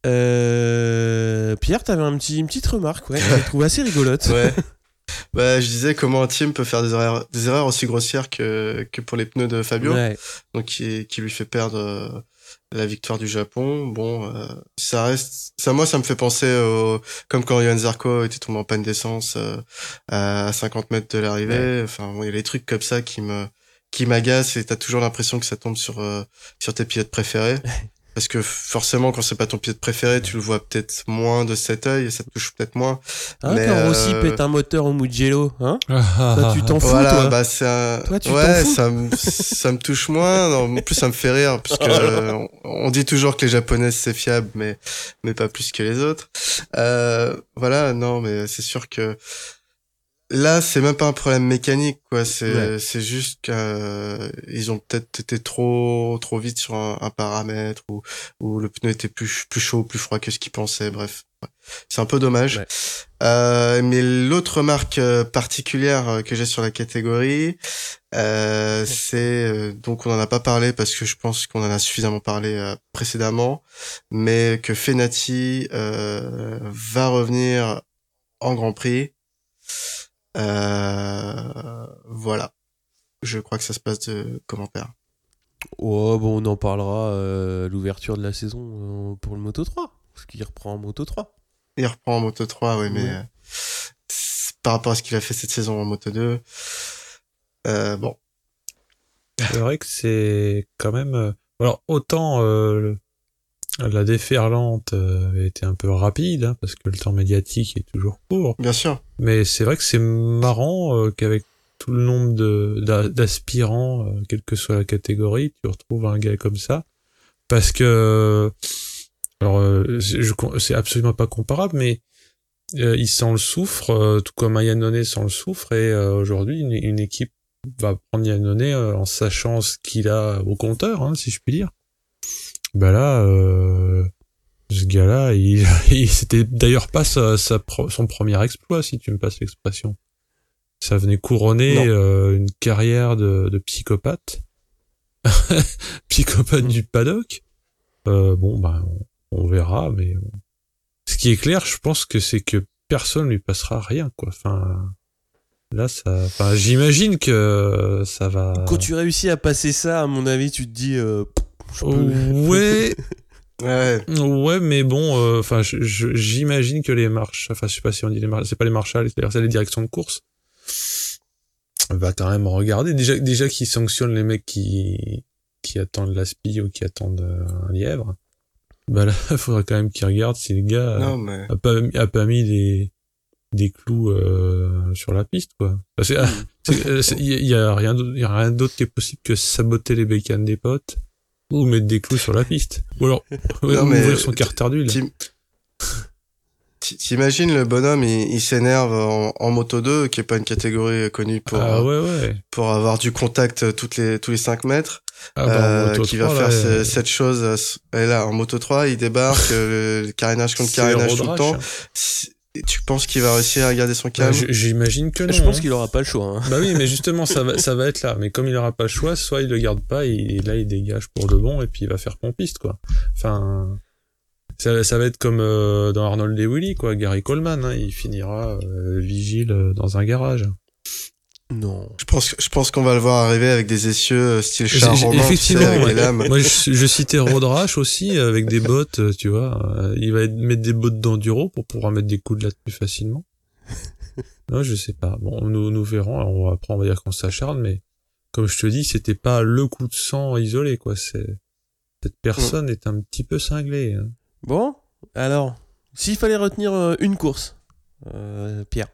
Euh, Pierre, t'avais un petit, une petite remarque, ouais, que j'ai trouvé assez rigolote. Ouais. bah, je disais comment un team peut faire des erreurs, des erreurs aussi grossières que, que pour les pneus de Fabio. Ouais. donc qui, qui lui fait perdre euh, la victoire du Japon. Bon, euh, ça reste, ça moi ça me fait penser au, comme quand Johan Zarco était tombé en panne d'essence euh, à 50 mètres de l'arrivée. Enfin, bon, il y a des trucs comme ça qui me qui m'agacent et t'as toujours l'impression que ça tombe sur euh, sur tes pilotes préférés. Parce que forcément, quand c'est pas ton pilote préféré, tu le vois peut-être moins de cet œil et ça te touche peut-être moins. Hein, Mais, quand Rossi euh, pète un moteur au Mugello, hein Toi, tu t'en fous, voilà, toi bah c'est un... Toi, tu t'en ouais, fous ça me ça me touche moins. Non, en plus, ça me fait rire parce que euh, on- on dit toujours que les japonaises c'est fiable, mais mais pas plus que les autres. Euh, voilà, non, mais c'est sûr que là, c'est même pas un problème mécanique, quoi. C'est Ouais. c'est juste qu'ils ont peut-être été trop trop vite sur un, un paramètre ou ou le pneu était plus plus chaud, plus froid que ce qu'ils pensaient. Bref, Ouais. c'est un peu dommage. Ouais. Euh, mais l'autre remarque euh, particulière euh, que j'ai sur la catégorie, euh, c'est euh, donc on en a pas parlé parce que je pense qu'on en a suffisamment parlé euh, précédemment, mais que Fenati euh, va revenir en Grand Prix. Euh, voilà. Je crois que ça se passe de commentaires. Oh, bon, on en parlera euh, à l'ouverture de la saison euh, pour le Moto 3. Parce qu'il reprend en Moto 3. Il reprend en Moto 3, oui, mais Ouais. euh, par rapport à ce qu'il a fait cette saison en Moto 2, euh, bon, C'est vrai que c'est quand même. Alors autant euh, le- la déferlante euh, était un peu rapide hein, parce que le temps médiatique est toujours court, bien sûr. mais c'est vrai que c'est marrant euh, qu'avec tout le nombre d'aspirants, euh, quelle que soit la catégorie, tu retrouves un gars comme ça, parce que alors euh, c'est absolument pas comparable, mais euh, il sent le soufre, euh, tout comme un Yannone sent le soufre, et euh, aujourd'hui une, une équipe va prendre Yannone euh, en sachant ce qu'il a au compteur, hein, si je puis dire. Bah là, euh, ce gars-là, il, il c'était d'ailleurs pas sa, sa pro- son premier exploit, si tu me passes l'expression. Ça venait couronner euh, une carrière de, de psychopathe, psychopathe du paddock. Euh, bon, bah, on, on verra, mais ce qui est clair, je pense que c'est que personne lui passera rien, quoi. Enfin, là, ça, enfin, j'imagine que ça va. Quand tu réussis à passer ça, à mon avis, tu te dis. euh, Ouais, Ouais, ouais, mais bon, euh, enfin, je- j'imagine que les marches, enfin, je sais pas si on dit les marches, c'est pas les marshals, c'est les directions de course, va quand même regarder. Déjà, déjà qu'ils sanctionnent les mecs qui, qui attendent l'aspi ou qui attendent euh, un lièvre. Bah là, il faudrait quand même qu'ils regardent si le gars euh, non, mais a pas, a pas mis des, des clous euh, sur la piste, quoi. Que, c'est- euh, il y, a- il y a rien d'autre, il y a rien d'autre qui est possible que saboter les bécanes des potes ou mettre des clous sur la piste. Ou alors, ouais, Non, ouvrir son carter d'huile. t'im- t'i- T'imagines le bonhomme, il, il s'énerve en, en moto 2, qui est pas une catégorie connue pour, Ah ouais, ouais. pour avoir du contact toutes les, tous les 5 mètres, Ah bah, euh, qui 3, va là, faire euh, ce- cette chose. ce- Et là, en moto 3, il débarque, euh, le carénage contre carénage tout le temps. Tu penses qu'il va réussir à garder son Bah, calme j- J'imagine que non. Je pense hein. qu'il aura pas le choix. hein. Bah oui, mais justement, ça va, ça va être là. Mais comme il aura pas le choix, soit il le garde pas, et, et là il dégage pour de bon, et puis il va faire pompiste, quoi. Enfin, ça, ça va être comme euh, dans Arnold et Willy, quoi. Gary Coleman, hein, il finira euh, vigile euh, dans un garage. Non. Je pense, je pense qu'on va le voir arriver avec des essieux euh, style char romain, tu sais, effectivement, avec ouais. des lames. Moi, je, je citais Road Rash aussi, euh, avec des bottes, euh, tu vois. Il va mettre des bottes d'enduro pour pouvoir mettre des coups de latte plus facilement. Non, je sais pas. Bon, nous, nous verrons. Alors, on va- après, on va dire qu'on s'acharne, mais comme je te dis, c'était pas le coup de sang isolé, quoi. C'est, cette personne est un petit peu cinglée. hein. Bon, alors, s'il fallait retenir une course, euh, Pierre.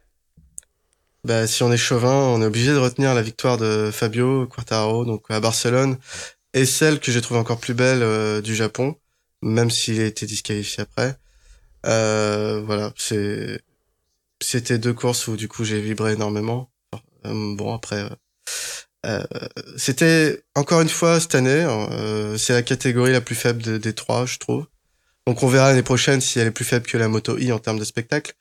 Bah, si on est chauvin, on est obligé de retenir la victoire de Fabio Quartararo, donc à Barcelone, et celle que j'ai trouvée encore plus belle euh, du Japon, même s'il a été disqualifié après. Euh, voilà, c'est c'était deux courses où du coup j'ai vibré énormément. Euh, bon après, euh, euh, c'était encore une fois cette année, euh, c'est la catégorie la plus faible de- des trois, je trouve. Donc on verra l'année prochaine si elle est plus faible que la Moto I en termes de spectacle.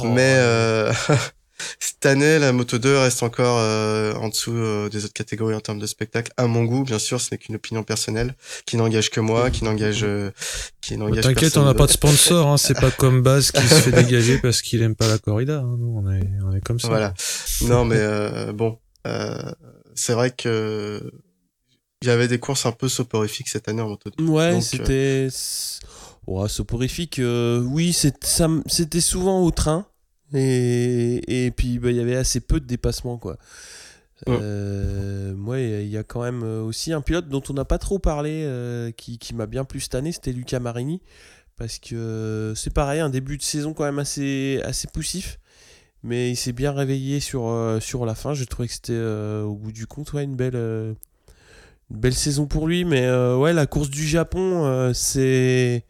Oh, Mais euh, cette année, la Moto 2 reste encore euh, en dessous euh, des autres catégories en termes de spectacle. À mon goût, bien sûr, ce n'est qu'une opinion personnelle qui n'engage que moi, qui n'engage, euh, qui n'engage. T'inquiète, personne on n'a pas de sponsor, hein, c'est pas comme Baz qui se fait dégager parce qu'il aime pas la corrida. hein. Nous, on est, on est comme ça. Voilà. Non, mais euh, bon, euh, c'est vrai que il y avait des courses un peu soporifiques cette année en moto 2. Ouais, Donc, euh, c'était. Ouais, soporifique. euh, oui, c'est- ça m- c'était souvent au train. Et, et puis, bah, il y avait assez peu de dépassements, quoi. Euh, moi, il y a quand même euh, aussi un pilote dont on n'a pas trop parlé, euh, qui, qui m'a bien plu cette année, c'était Luca Marini. Parce que c'est pareil, un début de saison quand même assez, assez poussif. Mais il s'est bien réveillé sur, euh, sur la fin. J'ai trouvé que c'était, au bout du compte, ouais, une belle, une belle saison pour lui. Mais ouais, la course du Japon, c'est.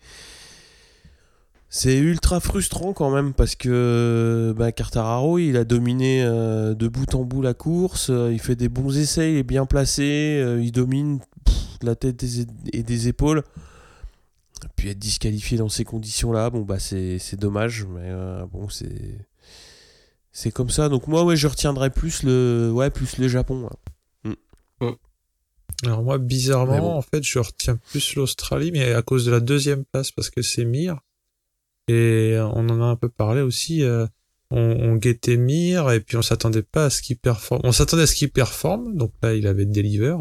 C'est ultra frustrant quand même parce que bah, Quartararo il a dominé euh, de bout en bout la course, euh, il fait des bons essais, il est bien placé, euh, il domine pff, la tête des- et des épaules. Puis être disqualifié dans ces conditions-là, bon bah c'est c'est dommage, mais euh, bon c'est c'est comme ça. Donc moi ouais je retiendrai plus le ouais plus le Japon. ouais. Alors moi, bizarrement, bon. en fait, je retiens plus l'Australie, mais à cause de la deuxième place, parce que c'est Mir. Et on en a un peu parlé aussi. euh, on, guettait Mir, et puis on s'attendait pas à ce qu'il performe. On s'attendait à ce qu'il performe, donc là, il avait Deliver.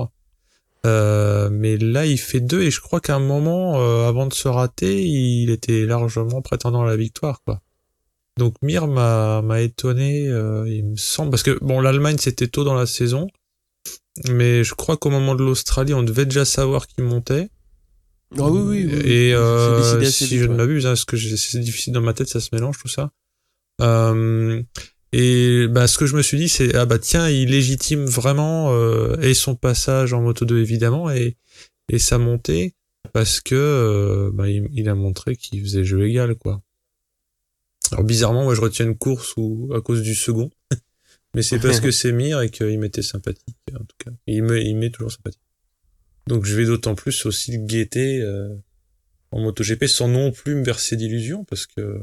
Euh, mais là, il fait deux, et je crois qu'à un moment, euh, avant de se rater, il était largement prétendant à la victoire. Donc Mir m'a étonné, euh, il me semble, parce que bon, l'Allemagne c'était tôt dans la saison, mais je crois qu'au moment de l'Australie, on devait déjà savoir qui montait. Ah oui oui. oui. Et euh, si vite, je ne m'abuse, hein, parce que c'est difficile dans ma tête, ça se mélange tout ça. Euh, et bah, ce que je me suis dit, c'est ah bah tiens, il légitime vraiment euh, et son passage en moto 2 évidemment et et sa montée parce que bah, il, il a montré qu'il faisait jeu égal quoi. Alors bizarrement, moi je retiens une course où à cause du second, mais c'est parce que c'est Mir et qu'il m'était sympathique en tout cas. Il me il m'est toujours sympathique. Donc je vais d'autant plus aussi le guetter euh, en MotoGP sans non plus me verser d'illusions parce que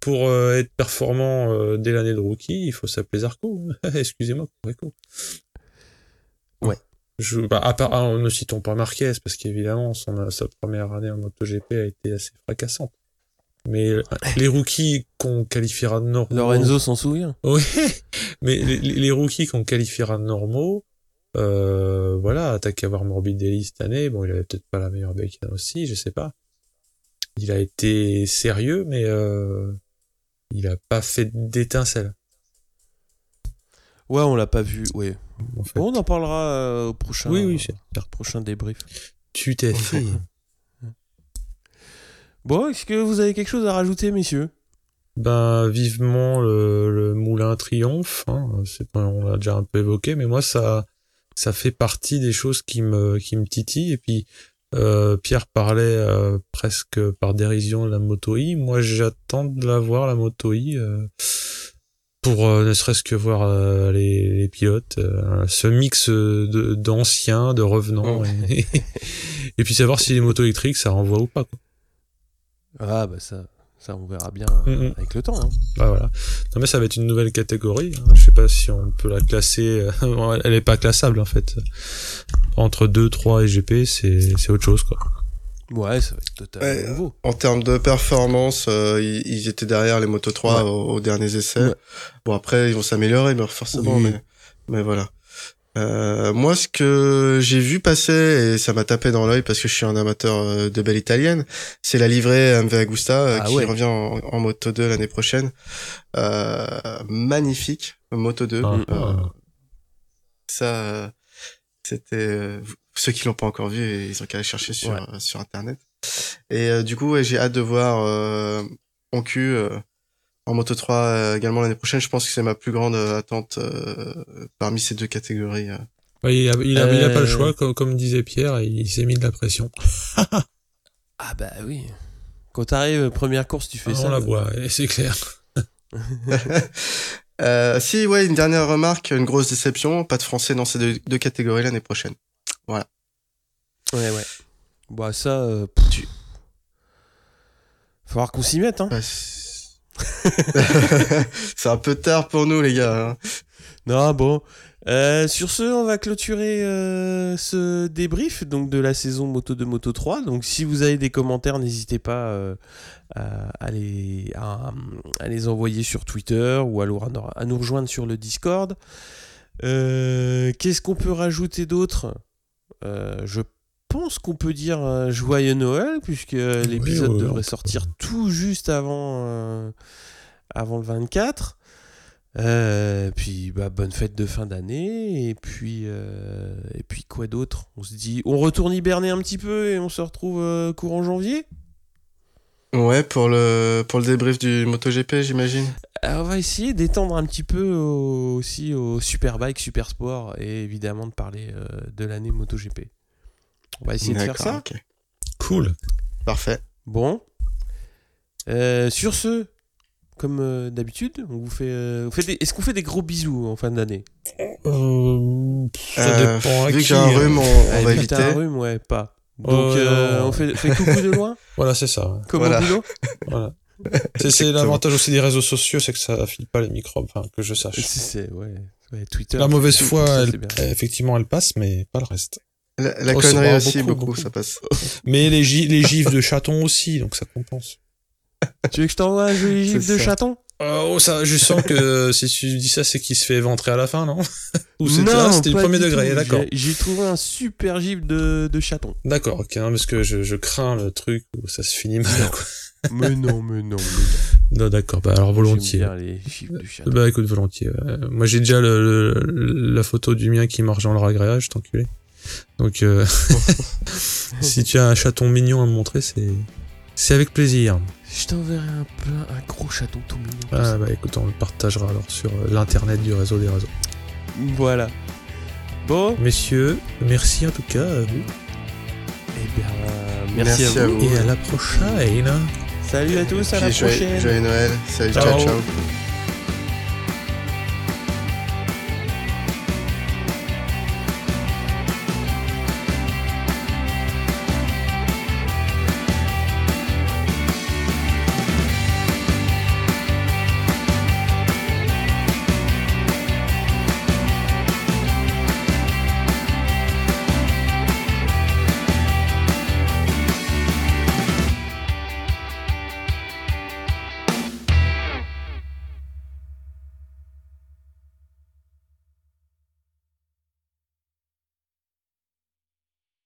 pour euh, être performant euh, dès l'année de rookie, il faut s'appeler Zarco. Excusez-moi, Zarco. Ouais. Je, bah, à part, ah, ne citons pas Marquez parce qu'évidemment son, sa première année en MotoGP a été assez fracassante. Mais les rookies qu'on qualifiera de normaux. Lorenzo s'en souvient. Oui, mais les, les les rookies qu'on qualifiera de normaux, euh, voilà, t'as qu'à voir Morbidelli cette année. Bon, il avait peut-être pas la meilleure bécane aussi, je sais pas. Il a été sérieux, mais euh, il a pas fait d'étincelle. Ouais, on l'a pas vu. Ouais. En fait. Bon, on en parlera euh, au prochain. oui, oui, c'est prochain débrief. Tu t'es fait. Bon, est-ce que vous avez quelque chose à rajouter, messieurs? Ben, vivement le, le moulin triomphe. Hein. C'est on l'a déjà un peu évoqué, mais moi ça, ça fait partie des choses qui me, qui me titillent. Et puis euh, Pierre parlait euh, presque par dérision de la Moto I. Moi, j'attends de la voir la Moto I euh, pour euh, ne serait-ce que voir euh, les, les pilotes, euh, ce mix de d'anciens, de revenants, Oh. et, et puis savoir si les motos électriques ça renvoie ou pas. Quoi. Ah, bah ça, ça on verra bien Mm, mm. avec le temps. hein. Bah voilà. Non mais ça va être une nouvelle catégorie. hein. Je sais pas si on peut la classer. euh, bon, Elle est pas classable en fait. Entre 2, 3 et GP, c'est c'est autre chose quoi. Ouais, ça va être totalement Ouais, nouveau. En termes de performance, euh, ils, ils étaient derrière les Moto 3 Ouais. aux, aux derniers essais. Ouais. Bon après ils vont s'améliorer, mais forcément, Oui. mais, mais voilà. Euh, moi, ce que j'ai vu passer et ça m'a tapé dans l'œil parce que je suis un amateur euh, de belle italienne, c'est la livrée MV Agusta euh, Ah qui ouais. revient en, en Moto 2 l'année prochaine. Euh, magnifique Moto 2. Ah, Euh, ah. ça, c'était ceux qui l'ont pas encore vu, ils ont qu'à aller chercher sur Ouais. sur internet. Et du coup, ouais, j'ai hâte de voir euh, Oncu euh, en Moto 3 euh, également l'année prochaine. Je pense que c'est ma plus grande euh, attente euh, parmi ces deux catégories. euh. Ouais, il, a, il, a, il a pas le choix, comme, comme disait Pierre, il s'est mis de la pression. Ah, bah oui. Quand t'arrives, première course, tu fais Ah, ça. on la voit, et c'est clair. Euh, si, ouais, une dernière remarque, une grosse déception, pas de français dans ces deux, deux catégories l'année prochaine. Ouais, ouais. Bah, ça. euh, Tu- Faut voir qu'on s'y mette, hein. Bah, c'est un peu tard pour nous, les gars. hein. Non, bon. Euh, sur ce, on va clôturer euh, ce débrief donc de la saison Moto 2 Moto 3. Donc si vous avez des commentaires, n'hésitez pas euh, à, les, envoyer sur Twitter ou à, nous- à nous rejoindre sur le Discord. Qu'est-ce qu'on peut rajouter d'autre? Je pense qu'on peut dire euh, joyeux Noël puisque l'épisode ouais, on devrait sortir tout juste avant, euh, avant le 24. Euh, puis bah, bonne fête de fin d'année et puis euh, et puis quoi d'autre? On se dit on retourne hiberner un petit peu et on se retrouve euh, courant janvier? Ouais, pour le, pour le débrief du MotoGP, j'imagine. On va essayer d'étendre un petit peu au- aussi au Superbike, Super Sport et évidemment de parler euh, de l'année MotoGP. On va essayer de faire ça. ok. Cool. Parfait. Bon. Euh, sur ce, comme euh, d'habitude, on vous fait. euh, on fait des- Est-ce qu'on fait des gros bisous en fin d'année? Euh, ça Euh, dépend à vu que qui, j'ai un hein. rhume, on, va éviter. un rhume, ouais, pas. Donc, euh, non. on fait, fait coucou de loin, Voilà, c'est ça. comme Voilà. au boulot? Voilà. C'est- l'avantage aussi des réseaux sociaux, c'est que ça file pas les microbes, enfin, que je sache. C'est, c'est- ouais, ouais, Twitter. La mauvaise foi, elle- effectivement, elle passe, mais pas le reste. La, la Oh, connerie aussi, beaucoup, beaucoup, beaucoup. ça passe. Mais les, gi- les gifs de chatons aussi, donc ça compense. Tu veux que je t'envoie un joli gif de ça. chaton? Oh, ça, je sens que si tu dis ça, c'est qu'il se fait éventrer à la fin, non? Ou c'était Non, là, c'était du pas premier degré, d'accord. J'ai, trouvé un super gif de, de chaton. D'accord, ok, non, parce que je, je crains le truc où ça se finit mal, quoi. mais non, mais non, mais non. Non, d'accord, bah alors volontiers. Les gifs de. Bah écoute, volontiers. ouais. moi j'ai déjà le, le- la photo du mien qui marche dans le agréage, t'enculé. Donc euh, si tu as un chaton mignon à me montrer, c'est c'est avec plaisir. Je t'enverrai un, plein, un gros chaton tout mignon. Ah bah écoute, on le partagera alors sur euh, l'internet du réseau des réseaux. Voilà. Bon, Messieurs, merci en tout cas à vous. eh bien, merci, Merci à à vous. Et à la prochaine. Salut à tous, à la joyeux- prochaine. Joyeux Noël. Salut, ciao, Ciao. ciao.